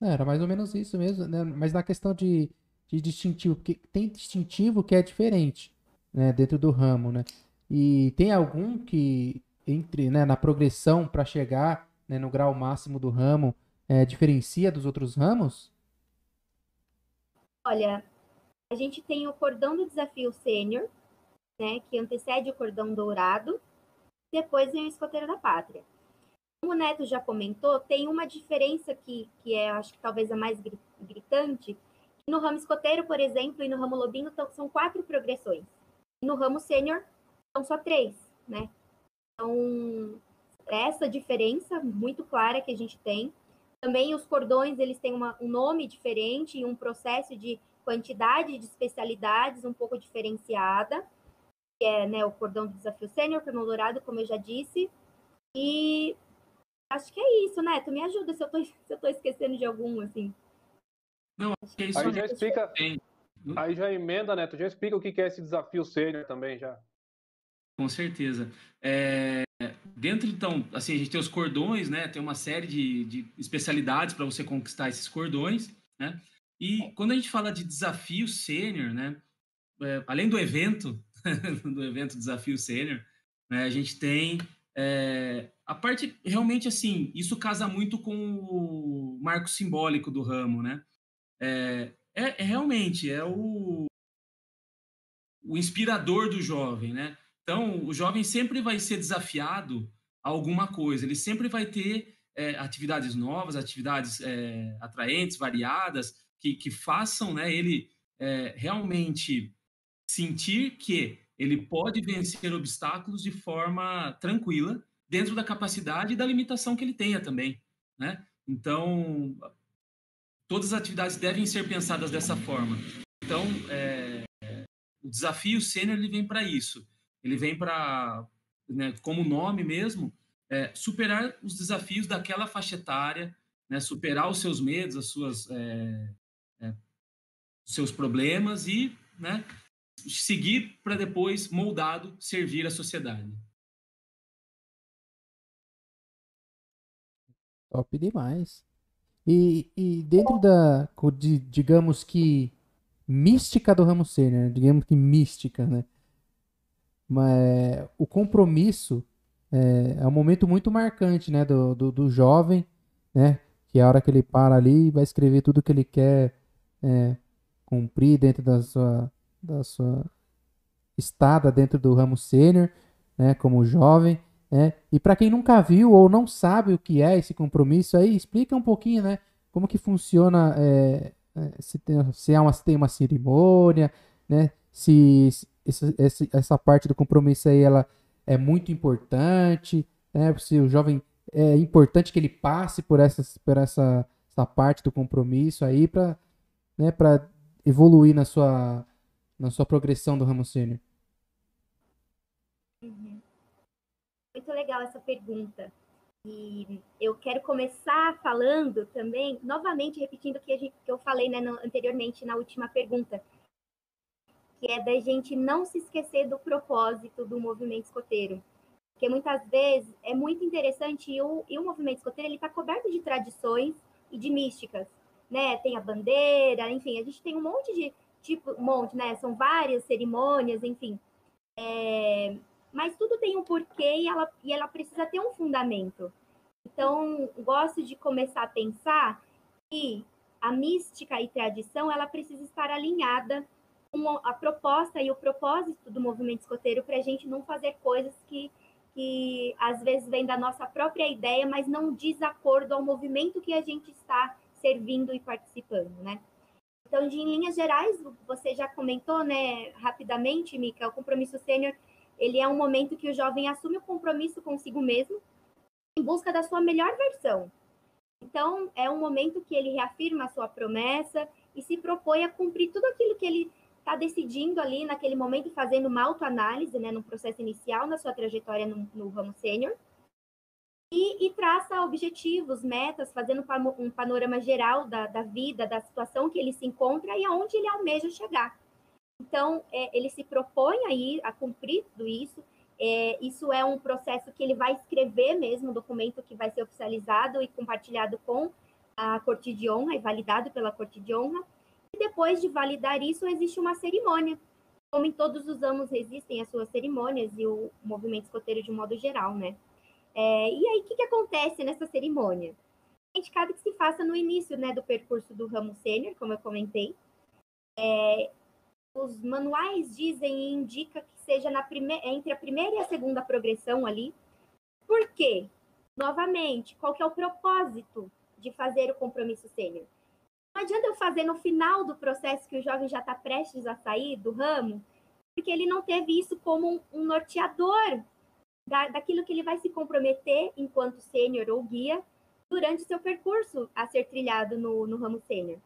É, era mais ou menos isso mesmo, né? Mas na questão de, de distintivo, porque tem distintivo que é diferente, né? Dentro do ramo, né? E tem algum que entre né, na progressão para chegar né, no grau máximo do ramo é, diferencia dos outros ramos? Olha, a gente tem o cordão do desafio sênior, né, que antecede o cordão dourado, depois vem o escoteiro da pátria. Como o Neto já comentou, tem uma diferença que, que é, acho que talvez a mais gritante. No ramo escoteiro, por exemplo, e no ramo lobinho, são quatro progressões. No ramo sênior, são só três, né? Então, essa diferença muito clara que a gente tem. Também os cordões, eles têm uma, um nome diferente e um processo de quantidade de especialidades um pouco diferenciada, que é né, o cordão do desafio sênior, cordão dourado, como eu já disse. E acho que é isso, né? Tu me ajuda se eu tô, se eu tô esquecendo de algum, assim. Não, acho que é isso. Aí já explica, aí já emenda, né? Tu já explica o que é esse desafio sênior também, já. Com certeza. É, dentro, então, assim, a gente tem os cordões, né? Tem uma série de, de especialidades para você conquistar esses cordões, né? E quando a gente fala de desafio sênior, né, é, além do evento, do evento Desafio Sênior, né, a gente tem é, a parte realmente assim, isso casa muito com o marco simbólico do ramo, né? É, é, é realmente é o o inspirador do jovem, né? Então, o jovem sempre vai ser desafiado a alguma coisa, ele sempre vai ter é, atividades novas, atividades é, atraentes, variadas, que, que façam né, ele é, realmente sentir que ele pode vencer obstáculos de forma tranquila, dentro da capacidade e da limitação que ele tenha também. Né? Então, todas as atividades devem ser pensadas dessa forma. Então, é, o desafio sênior ele vem para isso. Ele vem para, né, como nome mesmo, é, superar os desafios daquela faixa etária, né, superar os seus medos, as suas, é, é, seus problemas e né, seguir para depois, moldado, servir a sociedade. Top demais. E, e dentro da, de, digamos que, mística do ramo sênior, né? digamos que mística, né? Mas o compromisso é, é um momento muito marcante, né, do, do, do, jovem, né, que é a hora que ele para ali e vai escrever tudo que ele quer é, cumprir dentro da sua, da sua estada dentro do ramo sênior, né, como jovem, né, e para quem nunca viu ou não sabe o que é esse compromisso aí, explica um pouquinho, né, como que funciona, é, é se, tem, se, é uma, se tem uma cerimônia, né, se, se essa, essa parte do compromisso aí, ela é muito importante, né? Se o jovem é importante que ele passe por essa, por essa, essa parte do compromisso aí para né, evoluir na sua na sua progressão do ramo sênior. Uhum. Muito legal essa pergunta. E eu quero começar falando também, novamente repetindo o que, gente, que eu falei né, no, anteriormente na última pergunta, que é da gente não se esquecer do propósito do movimento escoteiro. Porque muitas vezes é muito interessante e o, e o movimento escoteiro está coberto de tradições e de místicas, né? Tem a bandeira, enfim, a gente tem um monte de tipo, um monte, né? São várias cerimônias, enfim. É, mas tudo tem um porquê e ela, e ela precisa ter um fundamento. Então, gosto de começar a pensar que a mística e tradição ela precisa estar alinhada a proposta e o propósito do movimento escoteiro para a gente não fazer coisas que, que às vezes vêm da nossa própria ideia, mas não diz acordo ao movimento que a gente está servindo e participando, né? Então, de, em linhas gerais, você já comentou, né, rapidamente, Mica, o compromisso sênior, ele é um momento que o jovem assume o compromisso consigo mesmo em busca da sua melhor versão. Então, é um momento que ele reafirma a sua promessa e se propõe a cumprir tudo aquilo que ele está decidindo ali naquele momento, fazendo uma autoanálise, né, no processo inicial, na sua trajetória no, no ramo sênior, e, e, traça objetivos, metas, fazendo um panorama geral da, da, vida, da situação que ele se encontra e aonde ele almeja chegar. Então, é, ele se propõe aí a cumprir tudo isso. É, isso é um processo que ele vai escrever mesmo, um documento que vai ser oficializado e compartilhado com a Corte de Honra e validado pela Corte de Honra. E depois de validar isso, existe uma cerimônia. Como em todos os anos existem as suas cerimônias e o movimento escoteiro de um modo geral, né? É, e aí, o que, que acontece nessa cerimônia? É indicado que se faça no início né, do percurso do ramo sênior, como eu comentei. É, os manuais dizem e indicam que seja na entre a primeira e a segunda progressão ali. Por quê? Novamente, qual que é o propósito de fazer o compromisso sênior? Não adianta eu fazer no final do processo que o jovem já está prestes a sair do ramo, porque ele não teve isso como um, um norteador da, daquilo que ele vai se comprometer enquanto sênior ou guia durante seu percurso a ser trilhado no, no ramo sênior.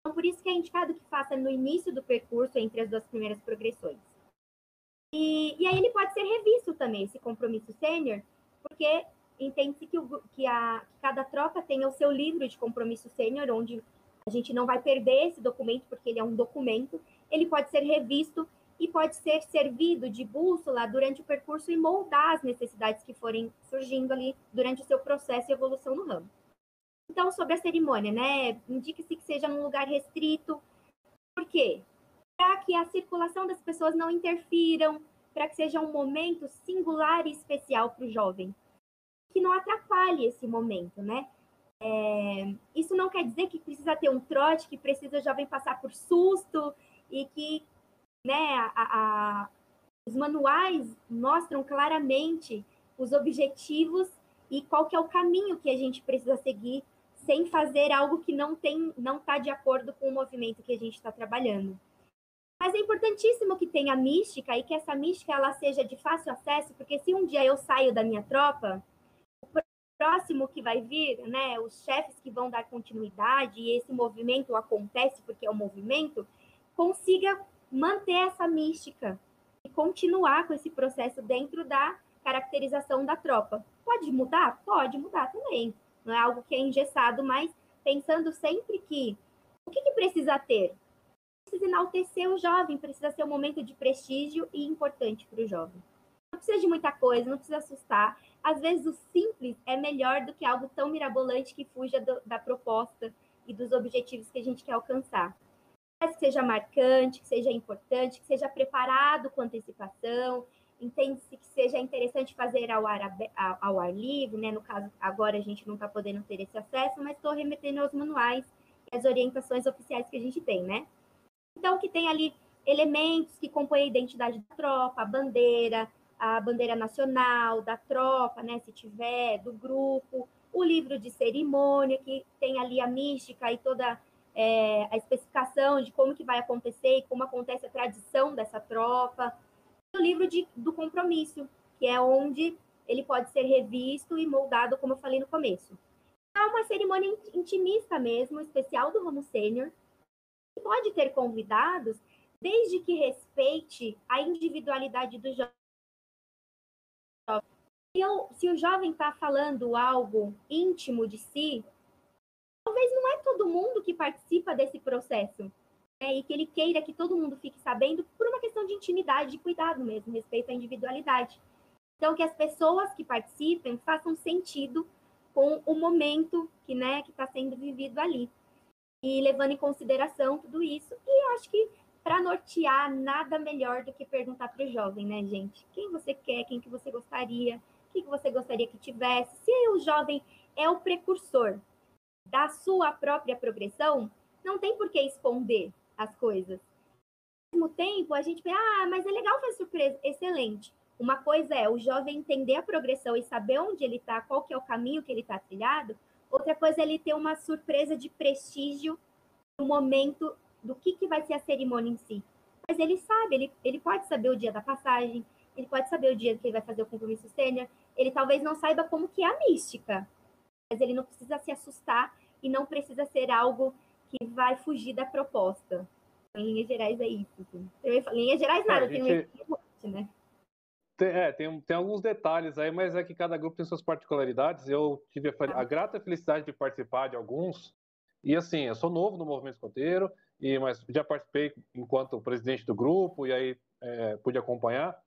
Então, por isso que é indicado que faça no início do percurso, entre as duas primeiras progressões. E, e aí ele pode ser revisto também, esse compromisso sênior, porque entende-se que, que, que cada tropa tenha o seu livro de compromisso sênior, onde a gente não vai perder esse documento, porque ele é um documento. Ele pode ser revisto e pode ser servido de bússola durante o percurso e moldar as necessidades que forem surgindo ali durante o seu processo e evolução no ramo. Então, sobre a cerimônia, né? Indique-se que seja num lugar restrito. Por quê? Para que a circulação das pessoas não interfiram, para que seja um momento singular e especial para o jovem. Que não atrapalhe esse momento, né? É, isso não quer dizer que precisa ter um trote, que precisa o jovem passar por susto e que né, a, a, os manuais mostram claramente os objetivos e qual que é o caminho que a gente precisa seguir sem fazer algo que não tem, não está de acordo com o movimento que a gente está trabalhando. Mas é importantíssimo que tenha mística e que essa mística ela seja de fácil acesso, porque se um dia eu saio da minha tropa, o próximo que vai vir, né, os chefes que vão dar continuidade e esse movimento acontece porque é um movimento, consiga manter essa mística e continuar com esse processo dentro da caracterização da tropa. Pode mudar? Pode mudar também. Não é algo que é engessado, mas pensando sempre que o que, que precisa ter? Precisa enaltecer o jovem, precisa ser um momento de prestígio e importante para o jovem. Não precisa de muita coisa, não precisa assustar. Às vezes o simples é melhor do que algo tão mirabolante que fuja do, da proposta e dos objetivos que a gente quer alcançar que seja marcante, que seja importante, que seja preparado com antecipação, entende-se que seja interessante fazer ao ar, ao ar livre, né? No caso, agora a gente não está podendo ter esse acesso, mas estou remetendo aos manuais e as orientações oficiais que a gente tem, né? Então, que tem ali elementos que compõem a identidade da tropa, a bandeira, a bandeira nacional da tropa, né? Se tiver, do grupo, o livro de cerimônia, que tem ali a mística e toda é, a especificação de como que vai acontecer e como acontece a tradição dessa tropa. Livro de, do compromisso, que é onde ele pode ser revisto e moldado, como eu falei no começo. É uma cerimônia intimista mesmo, especial do Ramo Sênior. Pode ter convidados, desde que respeite a individualidade do jovem. Se, eu, se o jovem está falando algo íntimo de si, talvez não é todo mundo que participa desse processo. Né? E que ele queira que todo mundo fique sabendo por uma questão de intimidade, de cuidado mesmo, respeito à individualidade. Então, que as pessoas que participem façam sentido com o momento que né, está sendo vivido ali. E levando em consideração tudo isso. E acho que para nortear, nada melhor do que perguntar para o jovem, né, gente? Quem você quer, quem que você gostaria, o que, que você gostaria que tivesse. Se o jovem é o precursor da sua própria progressão, não tem por que esconder as coisas. Ao mesmo tempo, a gente pensa, ah, mas é legal fazer surpresa, excelente. Uma coisa é o jovem entender a progressão e saber onde ele está, qual que é o caminho que ele está trilhado. Outra coisa é ele ter uma surpresa de prestígio no momento do que, que vai ser a cerimônia em si. Mas ele sabe, ele, ele pode saber o dia da passagem, ele pode saber o dia que ele vai fazer o compromisso sênior, ele talvez não saiba como que é a mística, mas ele não precisa se assustar e não precisa ser algo que vai fugir da proposta. Em linhas gerais é isso. Assim. Em linhas gerais nada, é, gente... tem um né? Tem, é, tem, tem alguns detalhes aí, mas é que cada grupo tem suas particularidades. Eu tive a, a, grata felicidade de participar de alguns. E assim, eu sou novo no movimento escoteiro, e, mas já participei enquanto presidente do grupo, e aí é, pude acompanhar.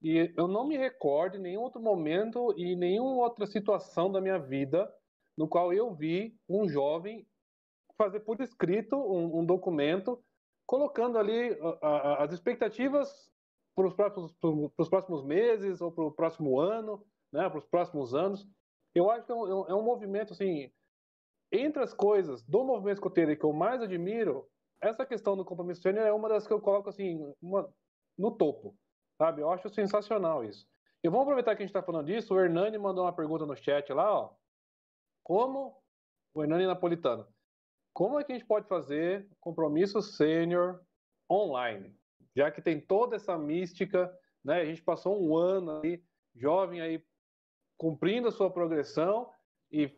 E eu não me recordo em nenhum outro momento e nenhuma outra situação da minha vida no qual eu vi um jovem fazer por escrito um, um documento colocando ali a, a, as expectativas para os próximos, próximos, meses ou para o próximo ano, né, para os próximos anos. Eu acho que é um, é um, movimento assim, entre as coisas do movimento escoteiro que eu mais admiro, essa questão do compromisso sênior é uma das que eu coloco assim uma, no topo, sabe? Eu acho sensacional isso. E vamos aproveitar que a gente está falando disso. O Hernani mandou uma pergunta no chat lá, ó. Como o Hernani Napolitano, como é que a gente pode fazer compromisso sênior online? Já que tem toda essa mística, né? A gente passou um ano aí, jovem aí, cumprindo a sua progressão e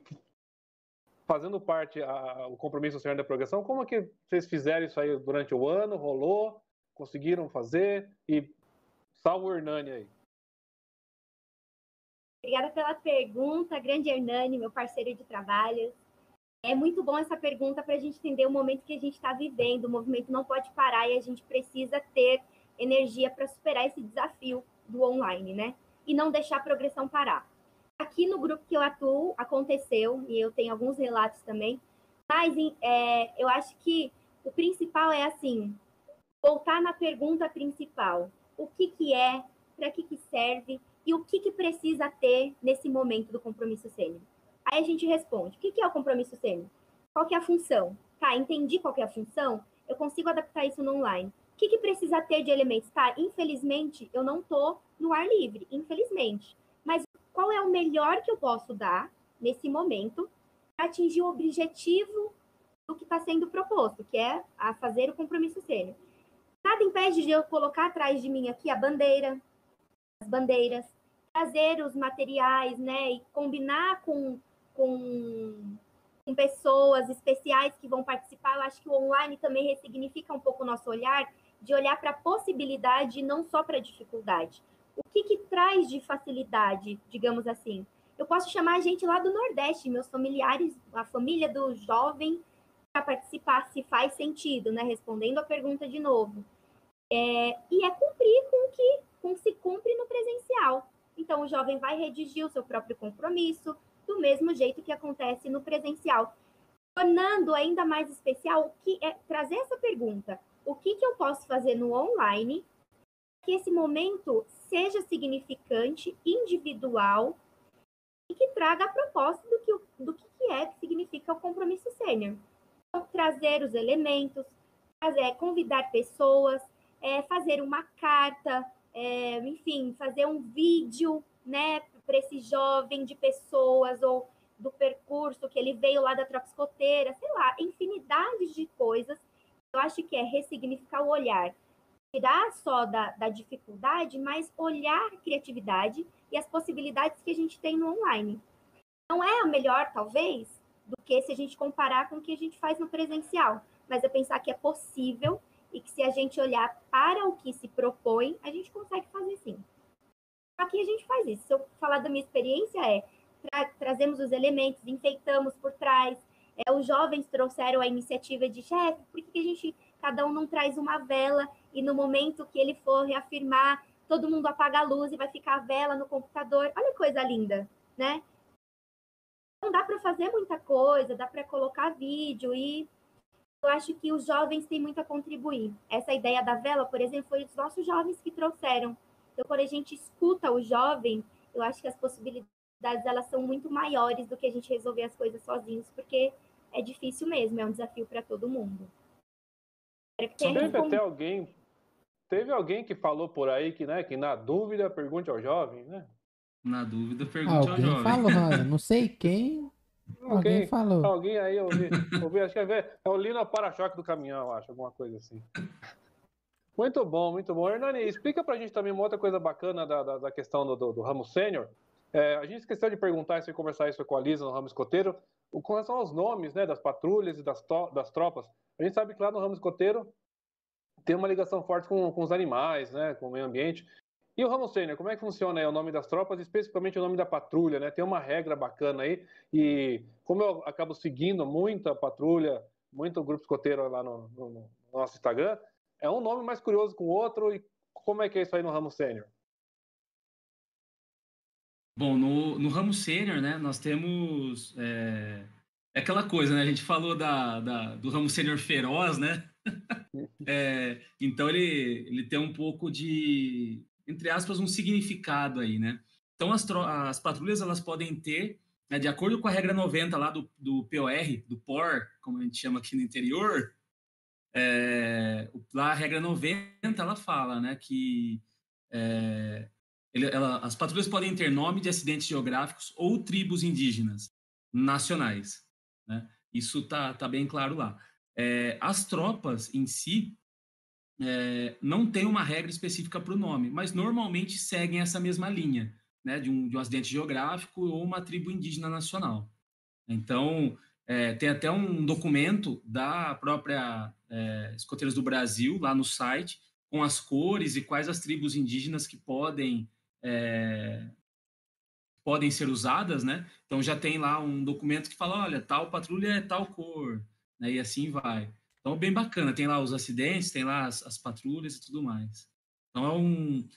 fazendo parte a, o compromisso sênior da progressão. Como é que vocês fizeram isso aí durante o ano? Rolou? Conseguiram fazer? E salve o Hernani aí. Obrigada pela pergunta, grande Hernani, meu parceiro de trabalho. É muito bom essa pergunta para a gente entender o momento que a gente está vivendo. O movimento não pode parar e a gente precisa ter energia para superar esse desafio do online, né? E não deixar a progressão parar. Aqui no grupo que eu atuo, aconteceu, e eu tenho alguns relatos também, mas é, eu acho que o principal é assim, voltar na pergunta principal. O que, que é, para que, que serve e o que, que precisa ter nesse momento do compromisso sênior. Aí a gente responde, o que, que é o compromisso sênior? Qual que é a função? Tá, entendi qual que é a função, eu consigo adaptar isso no online. O que, que precisa ter de elementos? Tá, infelizmente, eu não tô no ar livre, infelizmente. Mas qual é o melhor que eu posso dar nesse momento para atingir o objetivo do que está sendo proposto, que é a fazer o compromisso sênior. Nada impede de eu colocar atrás de mim aqui a bandeira, as bandeiras, trazer os materiais, né, e combinar com, com, com pessoas especiais que vão participar. Eu acho que o online também ressignifica um pouco o nosso olhar, de olhar para a possibilidade e não só para a dificuldade. O que, que traz de facilidade, digamos assim? Eu posso chamar a gente lá do Nordeste, meus familiares, a família do jovem, para participar, se faz sentido, né? Respondendo a pergunta de novo. É, e é cumprir com o que com se cumpre no presencial. Então, o jovem vai redigir o seu próprio compromisso, do mesmo jeito que acontece no presencial. Tornando ainda mais especial, o que é trazer essa pergunta: o que, que eu posso fazer no online que esse momento seja significante, individual e que traga a proposta do que, do que é que significa o compromisso sênior. Então, trazer os elementos, fazer, convidar pessoas, é, fazer uma carta, é, enfim, fazer um vídeo, né, para esse jovem de pessoas ou do percurso que ele veio lá da tropa escoteira, sei lá, infinidade de coisas. Eu acho que é ressignificar o olhar, tirar só da, da dificuldade, mas olhar a criatividade e as possibilidades que a gente tem no online. Não é a melhor, talvez, do que se a gente comparar com o que a gente faz no presencial, mas é pensar que é possível e que se a gente olhar para o que se propõe, a gente consegue fazer sim. Aqui a gente faz isso. Se eu falar da minha experiência, é tra trazemos os elementos, enfeitamos por trás. É, os jovens trouxeram a iniciativa de chefe, por que, que a gente, cada um não traz uma vela e no momento que ele for reafirmar, todo mundo apaga a luz e vai ficar a vela no computador. Olha que coisa linda, né? Não dá para fazer muita coisa, dá para colocar vídeo e eu acho que os jovens têm muito a contribuir. Essa ideia da vela, por exemplo, foi os nossos jovens que trouxeram. Então, quando a gente escuta o jovem, eu acho que as possibilidades elas são muito maiores do que a gente resolver as coisas sozinhos, porque é difícil mesmo, é um desafio para todo mundo. Teve até alguém, teve alguém que falou por aí que, né, que na dúvida pergunte ao jovem, né? Na dúvida pergunte alguém ao jovem. Falou, não sei quem, Alguém, alguém, falou. Alguém aí ouvi, ouvi acho que é, é o Lino para-choque do caminhão, acho, alguma coisa assim. Muito bom, muito bom. Hernani, explica pra gente também uma outra coisa bacana da, da, da questão do, do, do, ramo sênior. É, a gente esqueceu de perguntar se conversar isso com a Lisa no ramo escoteiro, com relação aos nomes né, das patrulhas e das, das tropas. A gente sabe que lá no ramo escoteiro tem uma ligação forte com, com os animais, né, com o meio ambiente. E o Ramo Sênior, como é que funciona aí o nome das tropas, especificamente o nome da patrulha, né? Tem uma regra bacana aí, e como eu acabo seguindo muito a patrulha, muito grupo escoteiro lá no, no, no nosso Instagram, é um nome mais curioso com o outro, e como é que é isso aí no Ramo Sênior? Bom, no, no ramo sênior, né, nós temos é, é, aquela coisa, né? A gente falou da, da do ramo sênior feroz, né? é, então ele, ele tem um pouco de entre aspas, um significado aí, né? Então, as, as patrulhas, elas podem ter, né, de acordo com a regra 90 lá do, do POR, do POR, como a gente chama aqui no interior, é, lá a regra 90, ela fala, né, que é, ele, ela, as patrulhas podem ter nome de acidentes geográficos ou tribos indígenas nacionais, né? Isso tá, tá bem claro lá. É, as tropas em si, é, não tem uma regra específica para o nome, mas normalmente seguem essa mesma linha, né, de um, de um acidente geográfico ou uma tribo indígena nacional. Então, é, tem até um documento da própria é, Escoteiros do Brasil, lá no site, com as cores e quais as tribos indígenas que podem é, podem ser usadas, né? Então já tem lá um documento que fala, olha, tal patrulha é tal cor, né? E assim vai. Então, bem bacana. Tem lá os acidentes, tem lá as, as patrulhas e tudo mais. Então, é um,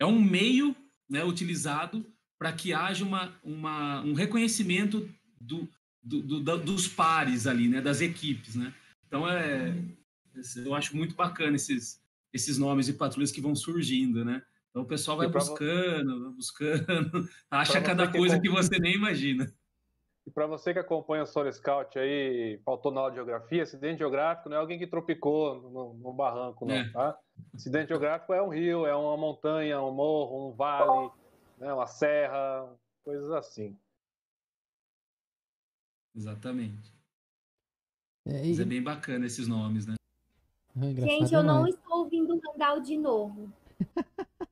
é um meio né, utilizado para que haja uma, uma, um reconhecimento do, do, do, dos pares ali, né, das equipes. Né? Então, é, eu acho muito bacana esses, esses nomes de patrulhas que vão surgindo, né? Então, o pessoal vai buscando, vai buscando, acha cada coisa que você nem imagina. E para você que acompanha o Soul Scout aí, faltou na aula de geografia, acidente geográfico não é alguém que tropicou no, no barranco, não, é. tá? Acidente geográfico é um rio, é uma montanha, um morro, um vale, né, uma serra, coisas assim. Exatamente. É, e... Mas é bem bacana esses nomes, né? É Gente, eu não estou ouvindo o Randall de novo.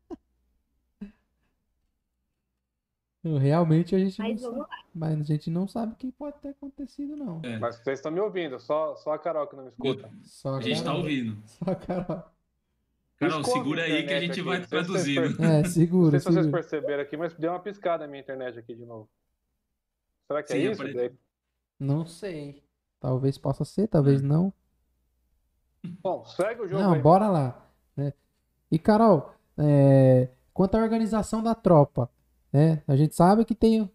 Realmente a gente, mas, não sabe, mas a gente não sabe o que pode ter acontecido, não. É. Mas vocês estão me ouvindo, só, só a Carol que não me escuta. Só a, a gente está ouvindo. Só a Carol. Carol, segura aí que a gente aqui. vai traduzindo. É, segura. Não sei se vocês perceberam aqui, mas deu uma piscada na minha internet aqui de novo. Será que é Sim, é isso? Apare... Não sei. Talvez possa ser, talvez é. não. Bom, segue o jogo. Não, aí. bora lá. Né? E Carol, é... quanto à organização da tropa, né? A gente sabe que tem,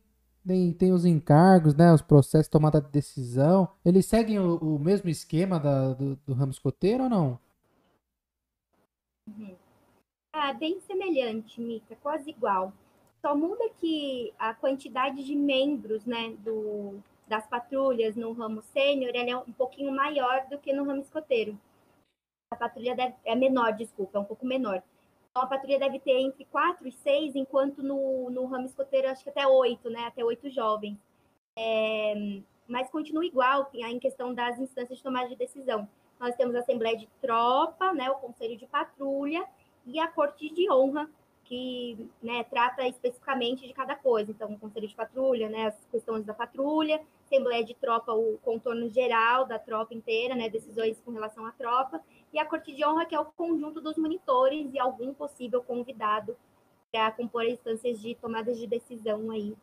tem, tem os encargos, né? Os processos de tomada de decisão. Eles seguem o, o mesmo esquema da, do, do ramo escoteiro ou não? Uhum. Ah, bem semelhante, Mica, quase igual. Só muda que a quantidade de membros, né, do, das patrulhas no ramo sênior é um pouquinho maior do que no ramo escoteiro. A patrulha deve, é menor, desculpa, é um pouco menor. Então, a patrulha deve ter entre quatro e seis, enquanto no, no ramo escoteiro acho que até oito, né? Até oito jovens. É, mas continua igual em questão das instâncias de tomada de decisão. Nós temos a Assembleia de Tropa, né, o Conselho de Patrulha e a Corte de Honra, que né, trata especificamente de cada coisa. Então, o Conselho de Patrulha, né, as questões da patrulha, Assembleia de Tropa, o contorno geral da tropa inteira, né, decisões com relação à tropa, e a Corte de Honra, que é o conjunto dos monitores e algum possível convidado para compor as instâncias de tomadas de decisão aí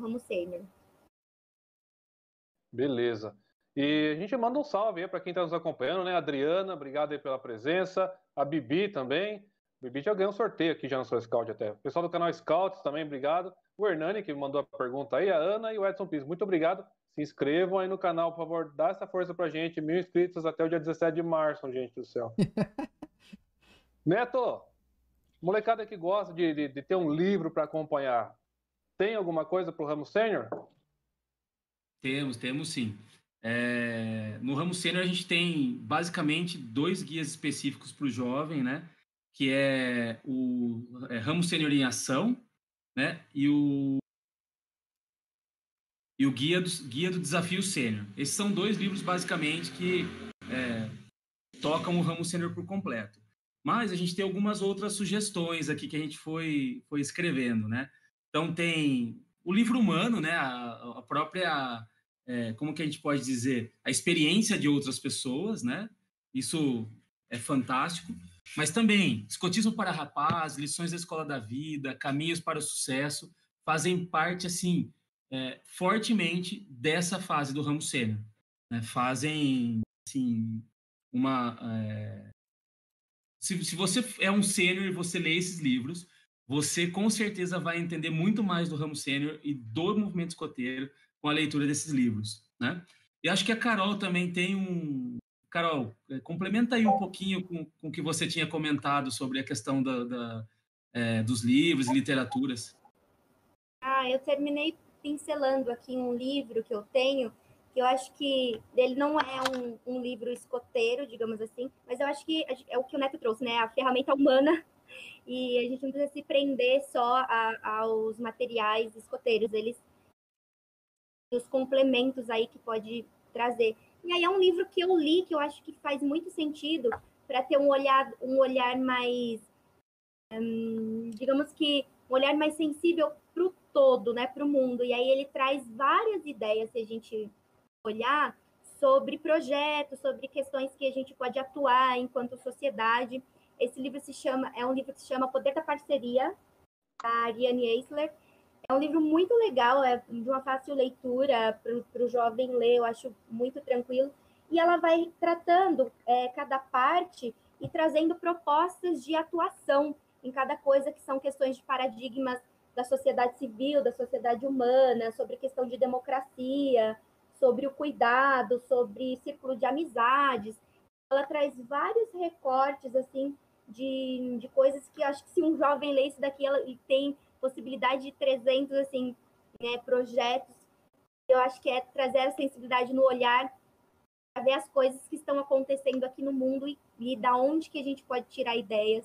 no ramo sênior. Beleza. E a gente manda um salve aí para quem está nos acompanhando, né? Adriana, obrigado aí pela presença. A Bibi também. Bibi já ganhou um sorteio aqui já no seu Scout até. O pessoal do canal Scouts também, obrigado. O Hernani, que mandou a pergunta aí, a Ana e o Edson Pires. Muito obrigado. Se inscrevam aí no canal, por favor, dá essa força pra gente. Mil inscritos até o dia 17 de março, gente do céu. Neto, molecada que gosta de, de, de ter um livro para acompanhar, tem alguma coisa pro ramo sênior? Temos, temos sim. É, no ramo sênior a gente tem basicamente dois guias específicos para o jovem, né? Que é o é, Ramo Sênior em Ação, né? E o e o Guia do, Guia do Desafio Sênior. Esses são dois livros, basicamente, que é, tocam o ramo sênior por completo. Mas a gente tem algumas outras sugestões aqui que a gente foi, foi escrevendo, né? Então tem o livro humano, né? A, a própria, é, como que a gente pode dizer, a experiência de outras pessoas, né? Isso é fantástico. Mas também, escotismo para rapaz, lições da escola da vida, caminhos para o sucesso, fazem parte, assim, é, fortemente dessa fase do ramo sênior. Né? Fazem, assim, uma... É... Se, se você é um sênior e você lê esses livros, você com certeza vai entender muito mais do ramo sênior e do movimento escoteiro com a leitura desses livros, né? E acho que a Carol também tem um, Carol, é, complementa aí um pouquinho com, com o que você tinha comentado sobre a questão da, da é, dos livros e literaturas. Ah, eu terminei pincelando aqui um livro que eu tenho, que eu acho que ele não é um, um livro escoteiro, digamos assim, mas eu acho que é o que o Neto trouxe, né? A ferramenta humana e a gente não precisa se prender só a, aos materiais escoteiros, eles os complementos aí que pode trazer. E aí é um livro que eu li que eu acho que faz muito sentido para ter um olhar, um olhar mais, hum, digamos que um olhar mais sensível para o todo, né, para o mundo. E aí ele traz várias ideias se a gente olhar sobre projetos, sobre questões que a gente pode atuar enquanto sociedade. Esse livro se chama, é um livro que se chama Poder da Parceria, da Ariane Eisler. É um livro muito legal, é de uma fácil leitura para o jovem ler, eu acho muito tranquilo. E ela vai tratando é, cada parte e trazendo propostas de atuação em cada coisa, que são questões de paradigmas da sociedade civil, da sociedade humana, sobre questão de democracia, sobre o cuidado, sobre círculo de amizades. Ela traz vários recortes assim de, de coisas que acho que se um jovem lê isso daqui, ela tem possibilidade de 300 assim, né, projetos Eu acho que é trazer a sensibilidade no olhar para ver as coisas que estão acontecendo aqui no mundo e, e da onde que a gente pode tirar ideias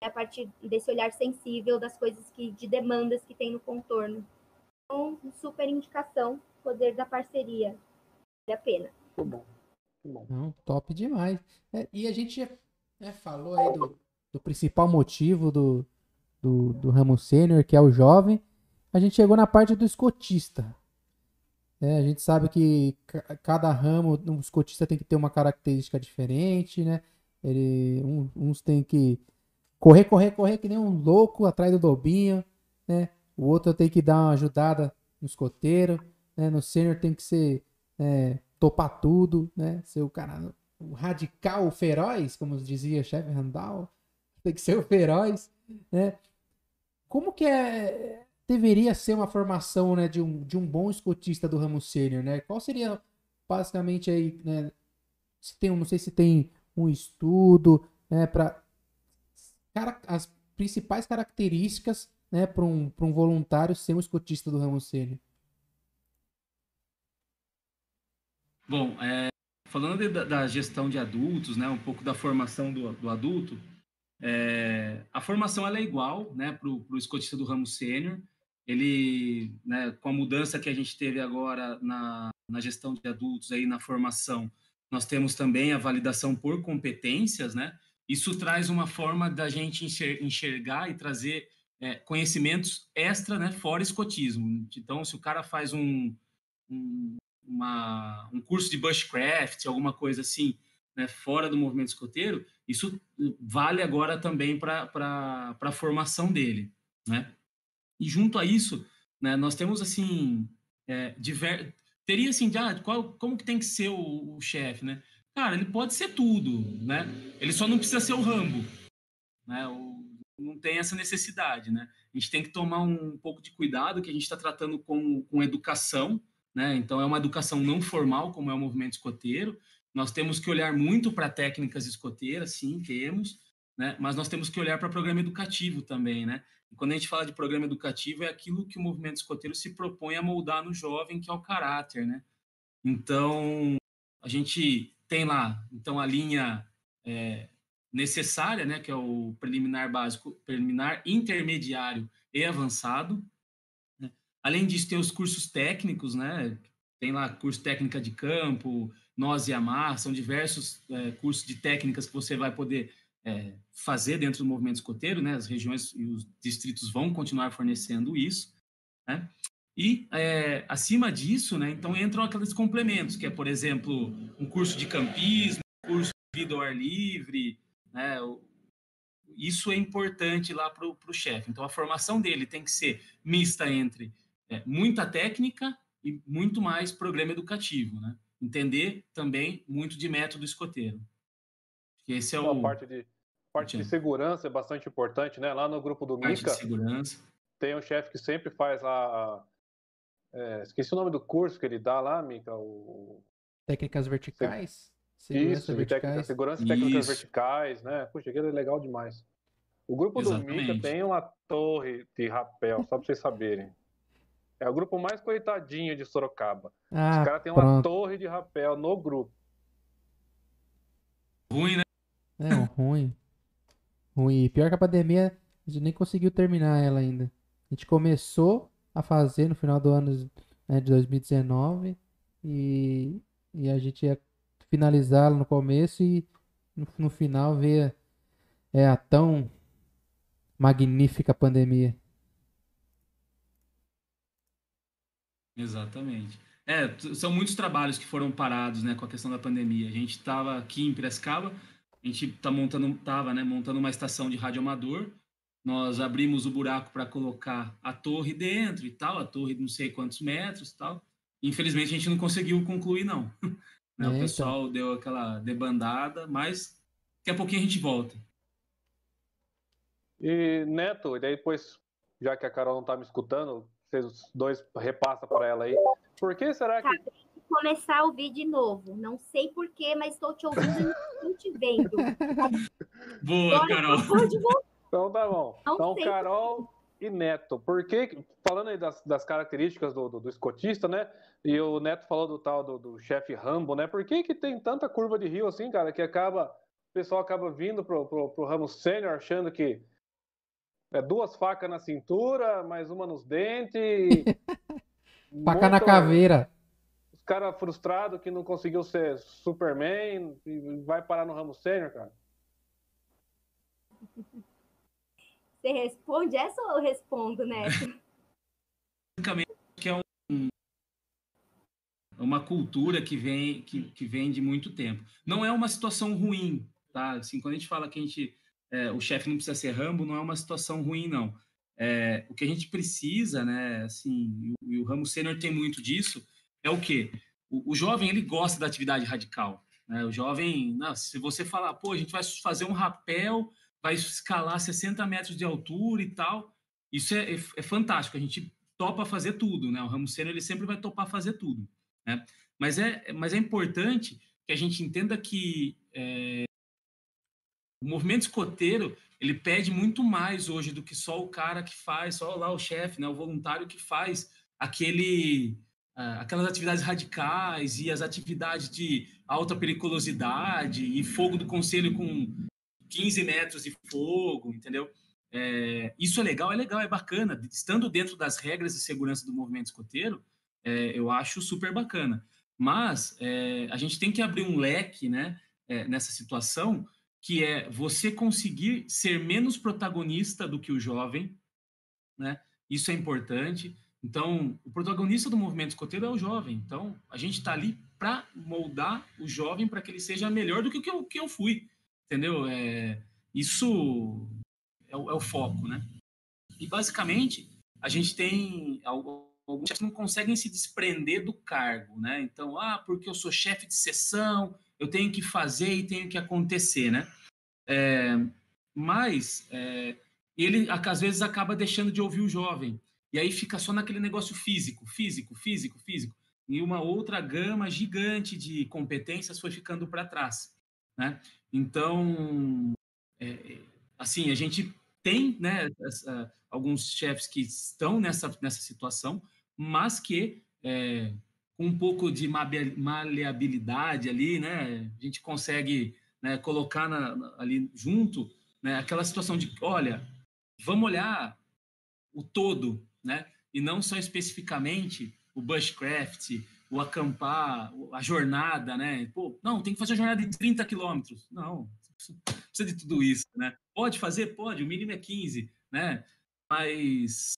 né, a partir desse olhar sensível das coisas que de demandas que tem no contorno. Então, super indicação, poder da parceria. Vale a pena. Muito bom. Muito bom. Não, top demais. É, e a gente né, falou aí do, do principal motivo do, do, do ramo sênior, que é o jovem. A gente chegou na parte do escotista. É, a gente sabe que ca- cada ramo, um escotista tem que ter uma característica diferente, né? Ele, um- uns tem que correr, correr, correr que nem um louco atrás do lobinho, né? O outro tem que dar uma ajudada no escoteiro, né? No sênior tem que ser é, topar tudo, né? Ser o cara, o radical, o feroz, como dizia chefe Randall, tem que ser o feroz, né? Como que é, deveria ser uma formação, né, de um, de um bom escotista do ramo sênior, né? Qual seria basicamente aí, né? Se tem, não sei se tem um estudo, né, para as principais características, né, para um, um voluntário ser um escotista do ramo sênior. Bom, é, falando de- da, da gestão de adultos, né, um pouco da formação do, do adulto, é, a formação ela é igual né, para o escotista do ramo sênior. Ele, né, com a mudança que a gente teve agora na, na gestão de adultos, aí na formação, nós temos também a validação por competências, né? Isso traz uma forma da gente enxer- enxergar e trazer é, conhecimentos extra, né, fora escotismo. Então, se o cara faz um, um, uma, um curso de bushcraft, alguma coisa assim, né, fora do movimento escoteiro, isso vale agora também para a formação dele, né? E junto a isso, né, nós temos assim, é, diver... teria assim, de, ah, qual, como que tem que ser o, o chefe, né? Cara, ele pode ser tudo, né? Ele só não precisa ser o Rambo, né? O, não tem essa necessidade, né? A gente tem que tomar um pouco de cuidado que a gente está tratando com, com educação, né? Então é uma educação não formal, como é o movimento escoteiro. Nós temos que olhar muito para técnicas escoteiras, sim, temos, né? Mas nós temos que olhar para programa educativo também, né? E quando a gente fala de programa educativo, é aquilo que o movimento escoteiro se propõe a moldar no jovem, que é o caráter, né? Então, a gente tem lá, então, a linha é, necessária, né? Que é o preliminar básico, preliminar intermediário e avançado. Né? Além disso, tem os cursos técnicos, né? Tem lá curso técnica de campo, nós e amar, são diversos é, cursos de técnicas que você vai poder é, fazer dentro do movimento escoteiro, né? As regiões e os distritos vão continuar fornecendo isso, né? E é, acima disso, né? Então entram aqueles complementos, que é, por exemplo, um curso de campismo, um curso de vida ao ar livre, né? Isso é importante lá para o chefe. Então a formação dele tem que ser mista entre é, muita técnica e muito mais programa educativo, né? Entender também muito de método escoteiro. Esse é o a parte de parte de segurança é bastante importante, né? Lá no grupo do parte Mica de segurança. tem um chefe que sempre faz a, a é, esqueci o nome do curso que ele dá lá, Mica, o Técnicas verticais. isso, de técnica, segurança e técnicas Isso. verticais, né? Puxa, aquilo é legal demais. O grupo do Mica Exatamente. tem uma torre de rapel, só para vocês saberem. É o grupo mais coitadinho de Sorocaba. Ah, Os caras têm uma torre de rapel no grupo. Ruim, né? É, ruim. Ruim. E pior que a pandemia, a gente nem conseguiu terminar ela ainda. A gente começou a fazer no final do ano né, de 2019 e, e a gente ia finalizá-la no começo e no, no final veio é, a tão magnífica pandemia. Exatamente. É, são muitos trabalhos que foram parados, né, com a questão da pandemia. A gente estava aqui em Piracicaba, a gente tá montando, tava, né, montando uma estação de rádio amador. Nós abrimos o buraco para colocar a torre dentro e tal, a torre de não sei quantos metros e tal. Infelizmente a gente não conseguiu concluir não. Né, É, o então. pessoal deu aquela debandada, mas daqui a pouquinho a gente volta. E Neto, e daí depois, já que a Carol não tá me escutando, vocês dois repassa para ela aí. Por que será que Começar a ouvir de novo. Não sei porquê, mas estou te ouvindo e não te vendo. Boa, Agora Carol. de. Então tá bom. Não Então, sei Carol, e Neto. Porque, falando aí das, das características do, do, do, escotista, né? E o Neto falou do tal do, do chefe Rambo, né? Por que, que tem tanta curva de rio assim, cara, que acaba. O pessoal acaba vindo pro, pro, pro ramo sênior achando que é duas facas na cintura, mais uma nos dentes. Faca na caveira. Os caras frustrados que não conseguiu ser Superman e vai parar no ramo sênior, cara. Você responde essa ou eu respondo, Neto? Basicamente, que é um, uma cultura que vem, que, que vem de muito tempo. Não é uma situação ruim, tá? Assim, quando a gente fala que a gente, é, o chefe não precisa ser Rambo, não é uma situação ruim, não. É, o que a gente precisa, né, assim, e o, o ramo sênior tem muito disso, é o quê? O, o, jovem, ele gosta da atividade radical. Né? O jovem, não, se você falar, pô, a gente vai fazer um rapel vai escalar 60 metros de altura e tal. Isso é, é, é fantástico. A gente topa fazer tudo, né? O ramo sênior ele sempre vai topar fazer tudo, né? Mas é, mas é importante que a gente entenda que é, o movimento escoteiro ele pede muito mais hoje do que só o cara que faz, só lá o chefe, né? O voluntário que faz aquele aquelas atividades radicais e as atividades de alta periculosidade e fogo do conselho com 15 metros de fogo, entendeu? É, isso é legal, é legal, é bacana. Estando dentro das regras de segurança do movimento escoteiro, é, eu acho super bacana. Mas é, a gente tem que abrir um leque né, é, nessa situação, que é você conseguir ser menos protagonista do que o jovem. Né? Isso é importante. Então, o protagonista do movimento escoteiro é o jovem. Então, a gente está ali para moldar o jovem para que ele seja melhor do que o que eu, que eu fui entendeu? É, isso é o, é o, foco, né? E basicamente a gente tem alguns que não conseguem se desprender do cargo, né? Então, ah, porque eu sou chefe de sessão, eu tenho que fazer e tenho que acontecer, né? É, mas é, ele às vezes acaba deixando de ouvir o jovem e aí fica só naquele negócio físico, físico, físico, físico e uma outra gama gigante de competências foi ficando para trás, né? Então, é, assim, a gente tem né, essa, alguns chefes que estão nessa, nessa situação, mas que é, um pouco de maleabilidade ali, né, a gente consegue né, colocar na, ali junto né, aquela situação de, olha, vamos olhar o todo, né, e não só especificamente o bushcraft, o acampar, a jornada, né? Pô, não, tem que fazer a jornada de 30 quilômetros. Não, precisa de tudo isso, né? Pode fazer? Pode, o mínimo é 15, né? Mas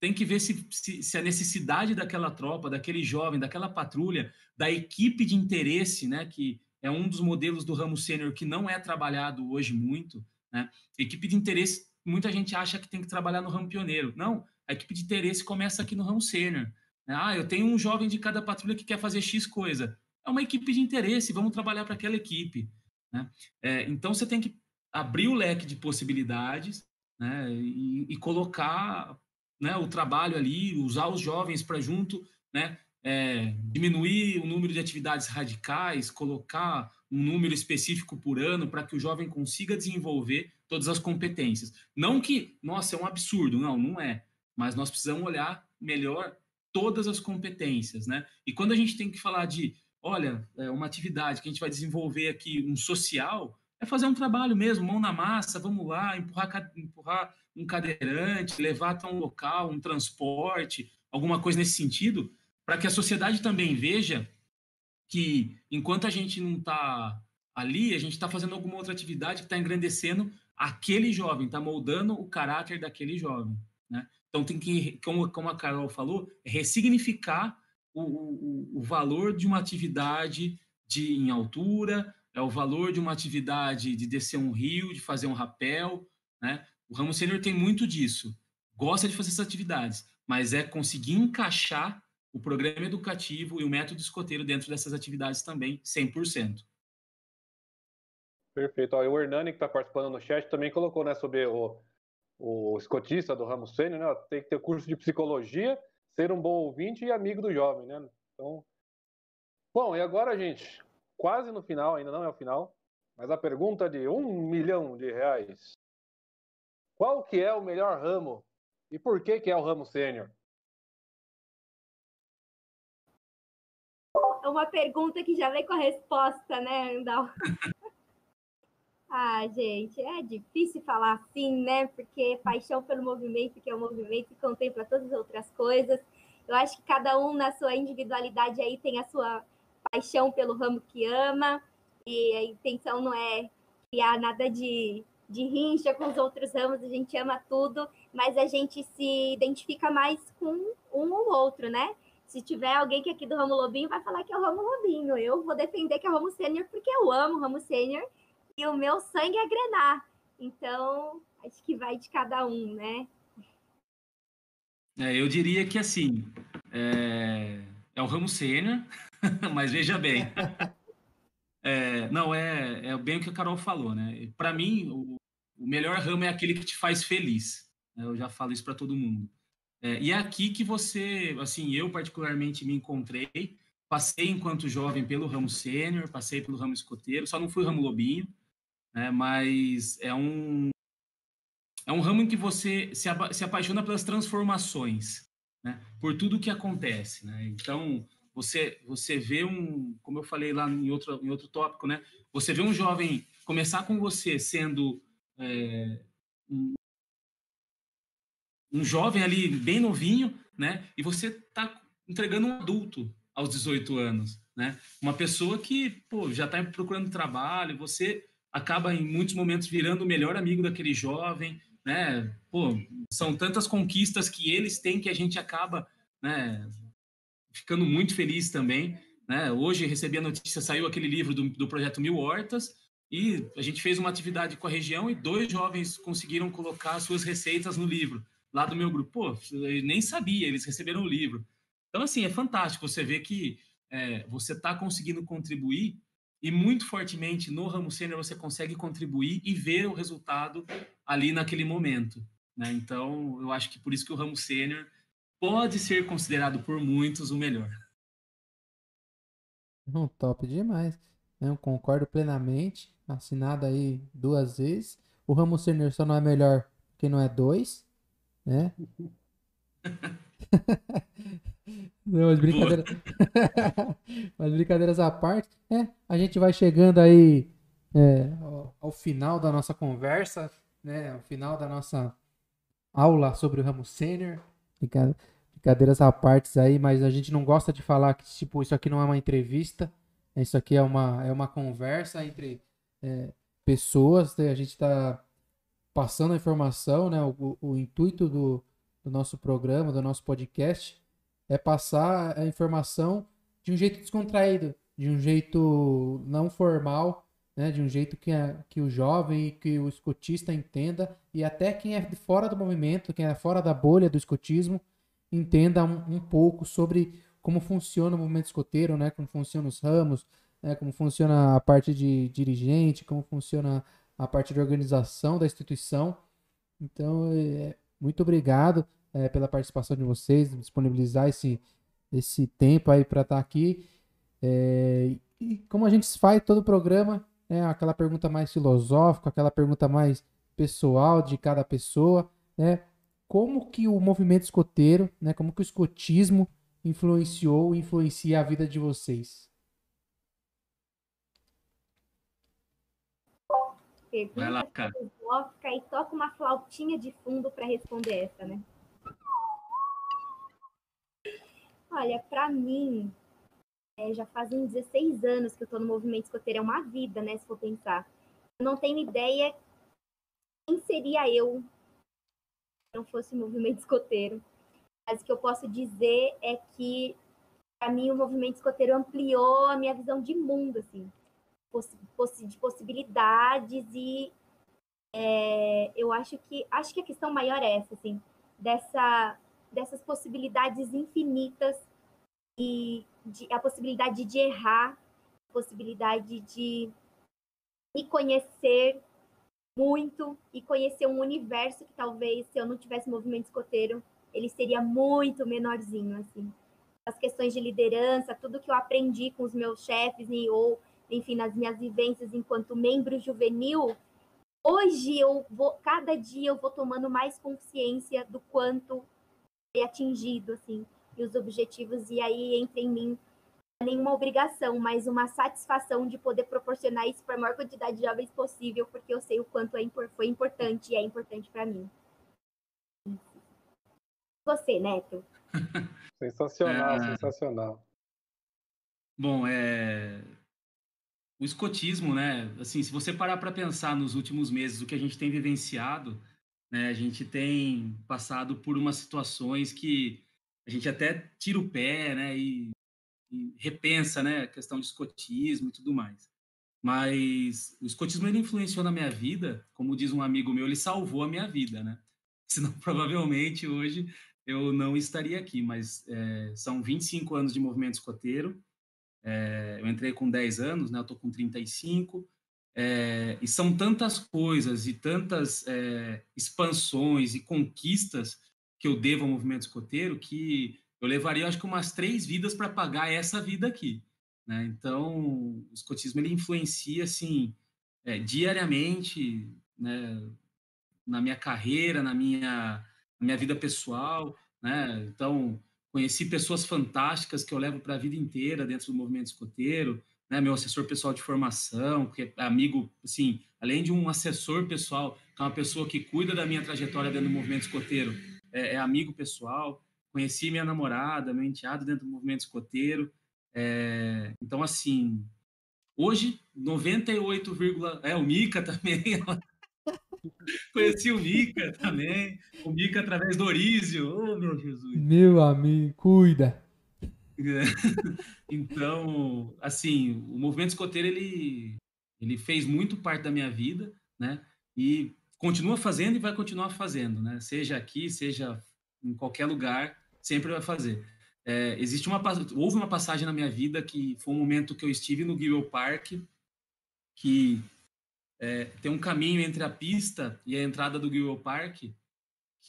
tem que ver se, se, se, a necessidade daquela tropa, daquele jovem, daquela patrulha, da equipe de interesse, né? Que é um dos modelos do ramo sênior que não é trabalhado hoje muito, né? Equipe de interesse, muita gente acha que tem que trabalhar no ramo pioneiro. Não, a equipe de interesse começa aqui no ramo sênior. Né? Ah, eu tenho um jovem de cada patrulha que quer fazer X coisa. É uma equipe de interesse, vamos trabalhar para aquela equipe. Né? É, então você tem que abrir o leque de possibilidades né? e, e colocar né, o trabalho ali, usar os jovens para junto, né? É, diminuir o número de atividades radicais, colocar um número específico por ano para que o jovem consiga desenvolver todas as competências. Não que, nossa, é um absurdo, não, não é. Mas nós precisamos olhar melhor todas as competências, né? E quando a gente tem que falar de, olha, é uma atividade que a gente vai desenvolver aqui, um social, é fazer um trabalho mesmo, mão na massa, vamos lá, empurrar, empurrar um cadeirante, levar até um local, um transporte, alguma coisa nesse sentido, para que a sociedade também veja que enquanto a gente não está ali, a gente está fazendo alguma outra atividade que está engrandecendo aquele jovem, está moldando o caráter daquele jovem, né? Então tem que, como, como a Carol falou, ressignificar o, o, o valor de uma atividade de em altura, é o valor de uma atividade de descer um rio, de fazer um rapel, né? O ramo sênior tem muito disso. Gosta de fazer essas atividades, mas é conseguir encaixar o programa educativo e o método escoteiro dentro dessas atividades também, 100%. Perfeito. Ó, o Hernani, que está participando no chat, também colocou né, sobre o, o escotista do ramo sênior, né? Tem que ter curso de psicologia, ser um bom ouvinte e amigo do jovem, né? Então, bom, e agora, gente, quase no final, ainda não é o final, mas a pergunta de um milhão de reais. Qual que é o melhor ramo E por que que é o ramo sênior? É uma pergunta que já vem com a resposta, né, Andal? ah, gente, é difícil falar assim, né? Porque paixão pelo movimento, que é o movimento que contempla todas as outras coisas. Eu acho que cada um na sua individualidade aí tem a sua paixão pelo ramo que ama, e a intenção não é criar nada de, de rincha com os outros ramos, a gente ama tudo, mas a gente se identifica mais com um ou outro, né? Se tiver alguém que é aqui do ramo Lobinho, vai falar que é o ramo Lobinho. Eu vou defender que é o ramo sênior porque eu amo o ramo sênior e o meu sangue é grenar. Então, acho que vai de cada um, né? É, eu diria que assim, é, é o ramo sênior, mas veja bem. É, não, é, é bem o que a Carol falou, né? Para mim, o, o, melhor ramo é aquele que te faz feliz. Né? Eu já falo isso para todo mundo. É, e é aqui que você, assim, eu particularmente me encontrei. Passei enquanto jovem pelo ramo sênior, passei pelo ramo escoteiro, só não fui ramo lobinho, né? Mas é um é um ramo em que você se, se apaixona pelas transformações, né? Por tudo que acontece, né? Então você você vê um, como eu falei lá em outro em outro tópico, né? Você vê um jovem começar com você sendo é, um, um jovem ali bem novinho, né? E você está entregando um adulto aos 18 anos, né? Uma pessoa que, pô, já está procurando trabalho, você acaba em muitos momentos virando o melhor amigo daquele jovem, né? Pô, são tantas conquistas que eles têm que a gente acaba, né, ficando muito feliz também, né? Hoje recebi a notícia, saiu aquele livro do, do projeto Mil Hortas, e a gente fez uma atividade com a região e dois jovens conseguiram colocar suas receitas no livro lá do meu grupo. Pô, eu nem sabia, eles receberam o livro. Então, assim, é fantástico você ver que é, você está conseguindo contribuir e muito fortemente no ramo sênior você consegue contribuir e ver o resultado ali naquele momento. Né? Então, eu acho que por isso que o ramo sênior pode ser considerado por muitos o melhor. Um top demais. Eu concordo plenamente. Assinado aí duas vezes. O ramo sênior só não é melhor porque não é dois né? Não, mas brincadeira... mas brincadeiras à parte, é, a gente vai chegando aí é, ao, ao, final da nossa conversa, né? Ao final da nossa aula sobre o ramo sênior. Brincadeiras à parte aí, mas a gente não gosta de falar que tipo isso aqui não é uma entrevista, isso aqui é uma, é uma conversa entre é, pessoas. Né? A gente está passando a informação, né? O, o intuito do, do nosso programa, do nosso podcast, é passar a informação de um jeito descontraído, de um jeito não formal, né? De um jeito que, a, que o jovem e que o escotista entenda e até quem é fora do movimento, quem é fora da bolha do escotismo, entenda um, um pouco sobre como funciona o movimento escoteiro, né? Como funcionam os ramos, né? como funciona a parte de dirigente, como funciona a parte de organização da instituição. Então, é, muito obrigado é, pela participação de vocês, disponibilizar esse, esse tempo aí para estar tá aqui. É, e como a gente faz todo o programa, é aquela pergunta mais filosófica, aquela pergunta mais pessoal de cada pessoa, né? Como que o movimento escoteiro, né? Como que o escotismo influenciou, influencia a vida de vocês? Pergunta Vai lá, cara. filosófica e toca uma flautinha de fundo para responder essa, né? Olha, para mim, é, já fazem 16 anos que eu estou no movimento escoteiro, é uma vida, né, se for pensar. Eu não tenho ideia quem seria eu se não fosse o movimento escoteiro. Mas o que eu posso dizer é que, para mim, o movimento escoteiro ampliou a minha visão de mundo, assim de possibilidades e é, eu acho que acho que a questão maior é essa, assim, dessa, dessas possibilidades infinitas e de, a possibilidade de errar, a possibilidade de me conhecer muito e conhecer um universo que talvez se eu não tivesse movimento escoteiro ele seria muito menorzinho assim. As questões de liderança tudo que eu aprendi com os meus chefes e ou enfim, nas minhas vivências enquanto membro juvenil, hoje eu vou, cada dia eu vou tomando mais consciência do quanto é atingido, assim, e os objetivos, e aí entra em mim nenhuma obrigação, mas uma satisfação de poder proporcionar isso para a maior quantidade de jovens possível, porque eu sei o quanto é, foi importante e é importante para mim. Você, Neto. sensacional, é... sensacional. Bom, é o escotismo, né? Assim, se você parar para pensar nos últimos meses o que a gente tem vivenciado, né? A gente tem passado por umas situações que a gente até tira o pé, né? E, e repensa, né? A questão de escotismo e tudo mais. Mas o escotismo ele influenciou na minha vida, como diz um amigo meu, ele salvou a minha vida, né? Senão provavelmente hoje eu não estaria aqui. Mas é, são 25 anos de movimento escoteiro é, eu entrei com 10 anos, né? Eu tô com 35. É, e são tantas coisas e tantas expansões e conquistas que eu devo ao movimento escoteiro que eu levaria, acho que, umas três vidas para pagar essa vida aqui. Né? Então, o escotismo ele influencia assim é, diariamente né, na minha carreira, na minha, na minha vida pessoal. Né? Então, Conheci pessoas fantásticas que eu levo para a vida inteira dentro do movimento escoteiro, né? Meu assessor pessoal de formação, que é amigo, assim, além de um assessor pessoal, que é uma pessoa que cuida da minha trajetória dentro do movimento escoteiro, é, é amigo pessoal. Conheci minha namorada, meu enteado dentro do movimento escoteiro. É, então, assim, hoje, 98, é, o Mica também, Conheci o Mica também. O Mica através do Orísio. Oh, meu Jesus. Meu amigo, cuida. Então, assim, o movimento escoteiro, ele, ele fez muito parte da minha vida, né? E continua fazendo e vai continuar fazendo, né? Seja aqui, seja em qualquer lugar, sempre vai fazer. É, existe uma houve uma passagem na minha vida que foi um momento que eu estive no Guilherme Park, que é, tem um caminho entre a pista e a entrada do Guilherme Park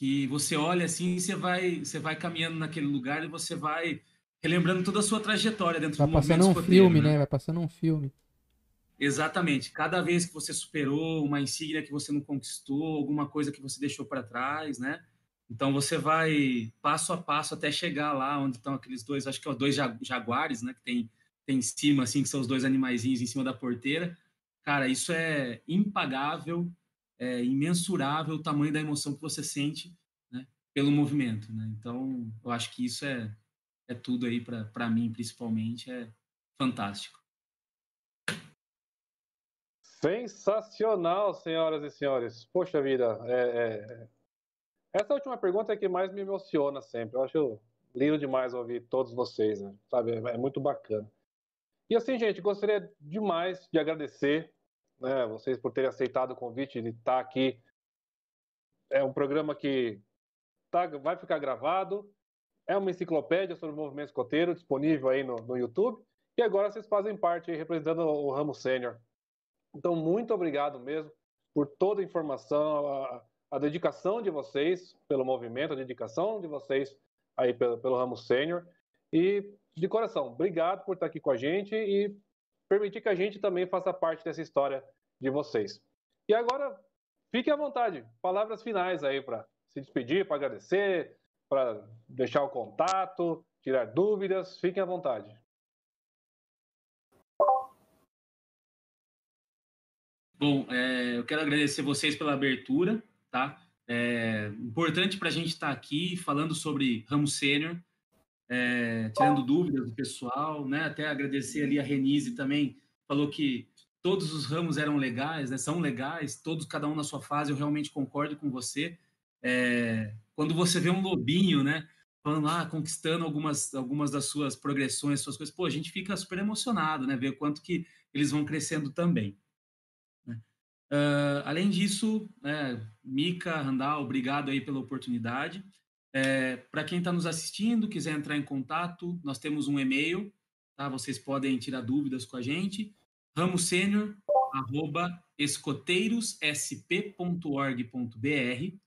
que você olha assim e você vai, você vai caminhando naquele lugar e você vai relembrando toda a sua trajetória dentro vai do passando um filme, né? né? Vai passando um filme. Exatamente. Cada vez que você superou uma insígnia que você não conquistou, alguma coisa que você deixou para trás, né? Então você vai passo a passo até chegar lá onde estão aqueles dois, acho que é os dois jaguares, né? Que tem, tem em cima, assim, que são os dois animaizinhos em cima da porteira. Cara, isso é impagável, é imensurável o tamanho da emoção que você sente né, pelo movimento. Né? Então, eu acho que isso é, é tudo aí para mim, principalmente, é fantástico. Sensacional, senhoras e senhores. Poxa vida, é, é... essa última pergunta é que mais me emociona sempre. Eu acho lindo demais ouvir todos vocês, né? sabe? É muito bacana. E assim, gente, gostaria demais de agradecer né, vocês por terem aceitado o convite de estar aqui. É um programa que tá, vai ficar gravado. É uma enciclopédia sobre o movimento escoteiro, disponível aí no, no YouTube. E agora vocês fazem parte aí, representando o ramo sênior. Então, muito obrigado mesmo por toda a informação, a, a, dedicação de vocês pelo movimento, a dedicação de vocês aí pelo, pelo ramo sênior. E de coração, obrigado por estar aqui com a gente e permitir que a gente também faça parte dessa história de vocês. E agora, fique à vontade, palavras finais aí para se despedir, para agradecer, para deixar o contato, tirar dúvidas, fiquem à vontade. Bom, é, eu quero agradecer vocês pela abertura, tá? É importante para a gente estar tá aqui falando sobre ramo sênior, é, tirando dúvidas do pessoal, né? Até agradecer ali a Renise também, falou que todos os ramos eram legais, né? São legais, todos, cada um na sua fase, eu realmente concordo com você. É, quando você vê um lobinho, né? Falando lá, ah, conquistando algumas, algumas das suas progressões, suas coisas, pô, a gente fica super emocionado, né? Ver o quanto que eles vão crescendo também. Uh, além disso, é, Mika, Randall, obrigado aí pela oportunidade. É, Para quem está nos assistindo, quiser entrar em contato, nós temos um e-mail, tá? Vocês podem tirar dúvidas com a gente. ramosênior, arroba escoteirossp.org.br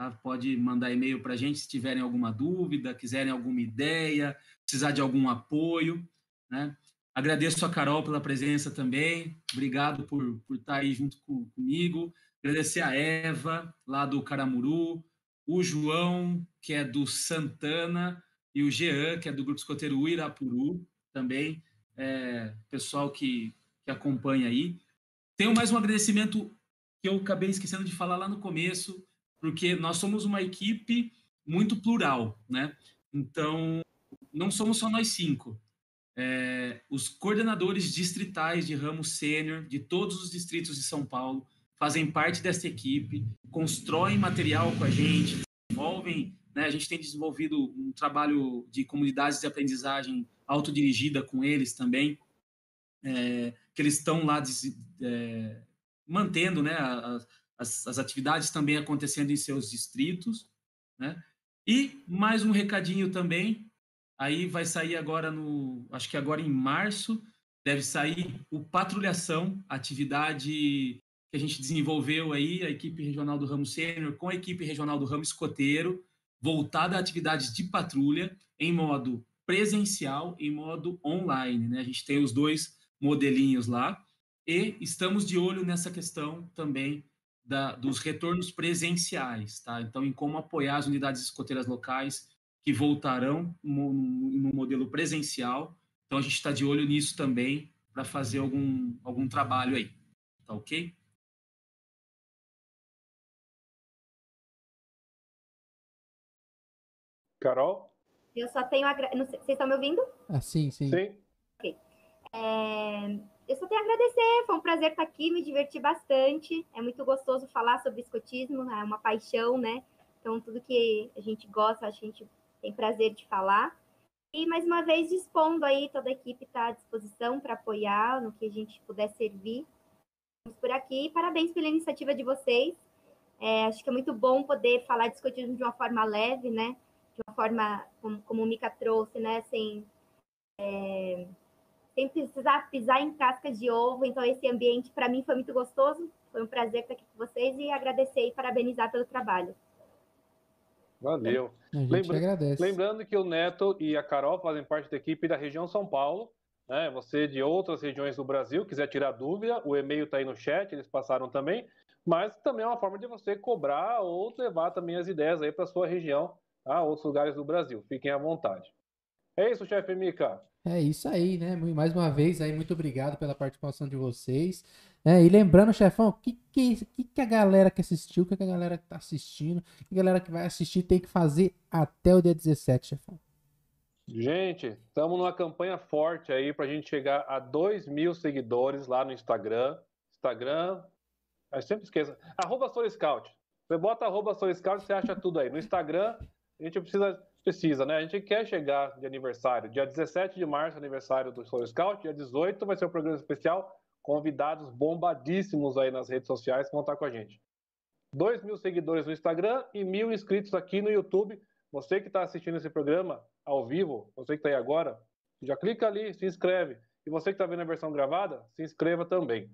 tá? Pode mandar e-mail para a gente se tiverem alguma dúvida, quiserem alguma ideia, precisar de algum apoio, né? Agradeço a Carol pela presença também. Obrigado por, por estar tá aí junto com, comigo. Agradecer a Eva, lá do Caramuru, o João, que é do Santana, e o Jean, que é do Grupo Escoteiro Irapuru, também, é, pessoal que, que acompanha aí. Tenho mais um agradecimento que eu acabei esquecendo de falar lá no começo, porque nós somos uma equipe muito plural, né? Então, não somos só nós cinco. É, os coordenadores distritais de ramo sênior de todos os distritos de São Paulo fazem parte dessa equipe, constroem material com a gente, desenvolvem. Né, a gente tem desenvolvido um trabalho de comunidades de aprendizagem autodirigida com eles também, é, que eles estão lá é, mantendo né, as, as atividades também acontecendo em seus distritos. Né? E mais um recadinho também, aí vai sair agora no, acho que agora em março, deve sair o Patrulhação, atividade que a gente desenvolveu aí, a equipe regional do ramo sênior com a equipe regional do ramo escoteiro, voltada a atividades de patrulha em modo presencial e em modo online. Né? A gente tem os dois modelinhos lá e estamos de olho nessa questão também da, dos retornos presenciais, tá? Então, em como apoiar as unidades escoteiras locais que voltarão no, no modelo presencial. Então, a gente está de olho nisso também para fazer algum, algum trabalho aí, tá ok? Carol? Eu só tenho. Agra... Vocês estão me ouvindo? Ah, sim, sim. Sim. Ok. É... Eu só tenho a agradecer, foi um prazer estar aqui, me diverti bastante. É muito gostoso falar sobre escotismo, é uma paixão, né? Então, tudo que a gente gosta, a gente tem prazer de falar. E, mais uma vez, dispondo aí, toda a equipe está à disposição para apoiar no que a gente puder servir. Vamos por aqui. Parabéns pela iniciativa de vocês. É, acho que é muito bom poder falar de escotismo de uma forma leve, né? De uma forma, como, como o Mika trouxe, né? Sem, é, sem precisar pisar em cascas de ovo. Então, esse ambiente, para mim, foi muito gostoso. Foi um prazer estar aqui com vocês e agradecer e parabenizar pelo trabalho. Valeu. A gente Lembra agradece. Lembrando que o Neto e a Carol fazem parte da equipe da região São Paulo. Né? Você de outras regiões do Brasil, quiser tirar dúvida, o e-mail está aí no chat, eles passaram também. Mas também é uma forma de você cobrar ou levar também as ideias aí para sua região, tá? outros lugares do Brasil. Fiquem à vontade. É isso, chefe Mika. É isso aí, né? Mais uma vez aí, muito obrigado pela participação de vocês. É, e lembrando, chefão, o que, que, que, que a galera que assistiu, o que, que a galera que tá assistindo, que a galera que vai assistir tem que fazer até o dia 17, chefão? Gente, estamos numa campanha forte aí para a gente chegar a 2 mil seguidores lá no Instagram. Instagram, eu sempre esqueço. Arroba Scout. Você bota arroba Scout, você acha tudo aí. No Instagram, a gente precisa Precisa, né? A gente quer chegar de aniversário. Dia 17 de março, aniversário do Soul Scout. Dia 18 vai ser um programa especial. Convidados bombadíssimos aí nas redes sociais que vão estar com a gente. 2 mil seguidores no Instagram e mil inscritos aqui no YouTube. Você que está assistindo esse programa ao vivo, você que está aí agora, já clica ali, se inscreve. E você que está vendo a versão gravada, se inscreva também.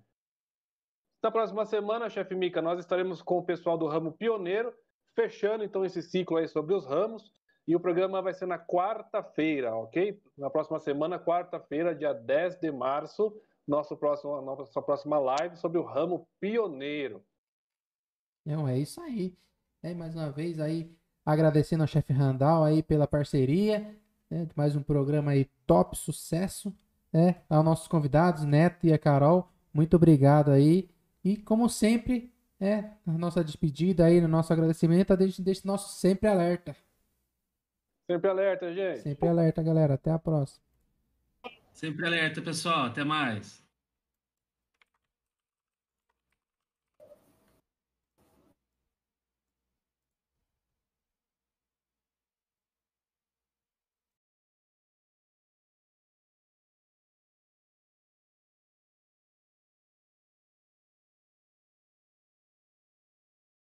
Na próxima semana, chefe Mica, nós estaremos com o pessoal do ramo pioneiro, fechando então esse ciclo aí sobre os ramos. E o programa vai ser na quarta-feira, ok? Na próxima semana, quarta-feira, dia 10 de março, nosso próximo, nossa próxima live sobre o ramo pioneiro. Não, é isso aí. É, mais uma vez aí, agradecendo ao chefe Randall aí pela parceria, né, mais um programa aí top sucesso, né, aos nossos convidados, Neto e a Carol, muito obrigado aí. E como sempre, é, na nossa despedida aí, no nosso agradecimento, deixe, deixe nosso sempre alerta. Sempre alerta, gente. Sempre alerta, galera. Até a próxima. Sempre alerta, pessoal. Até mais.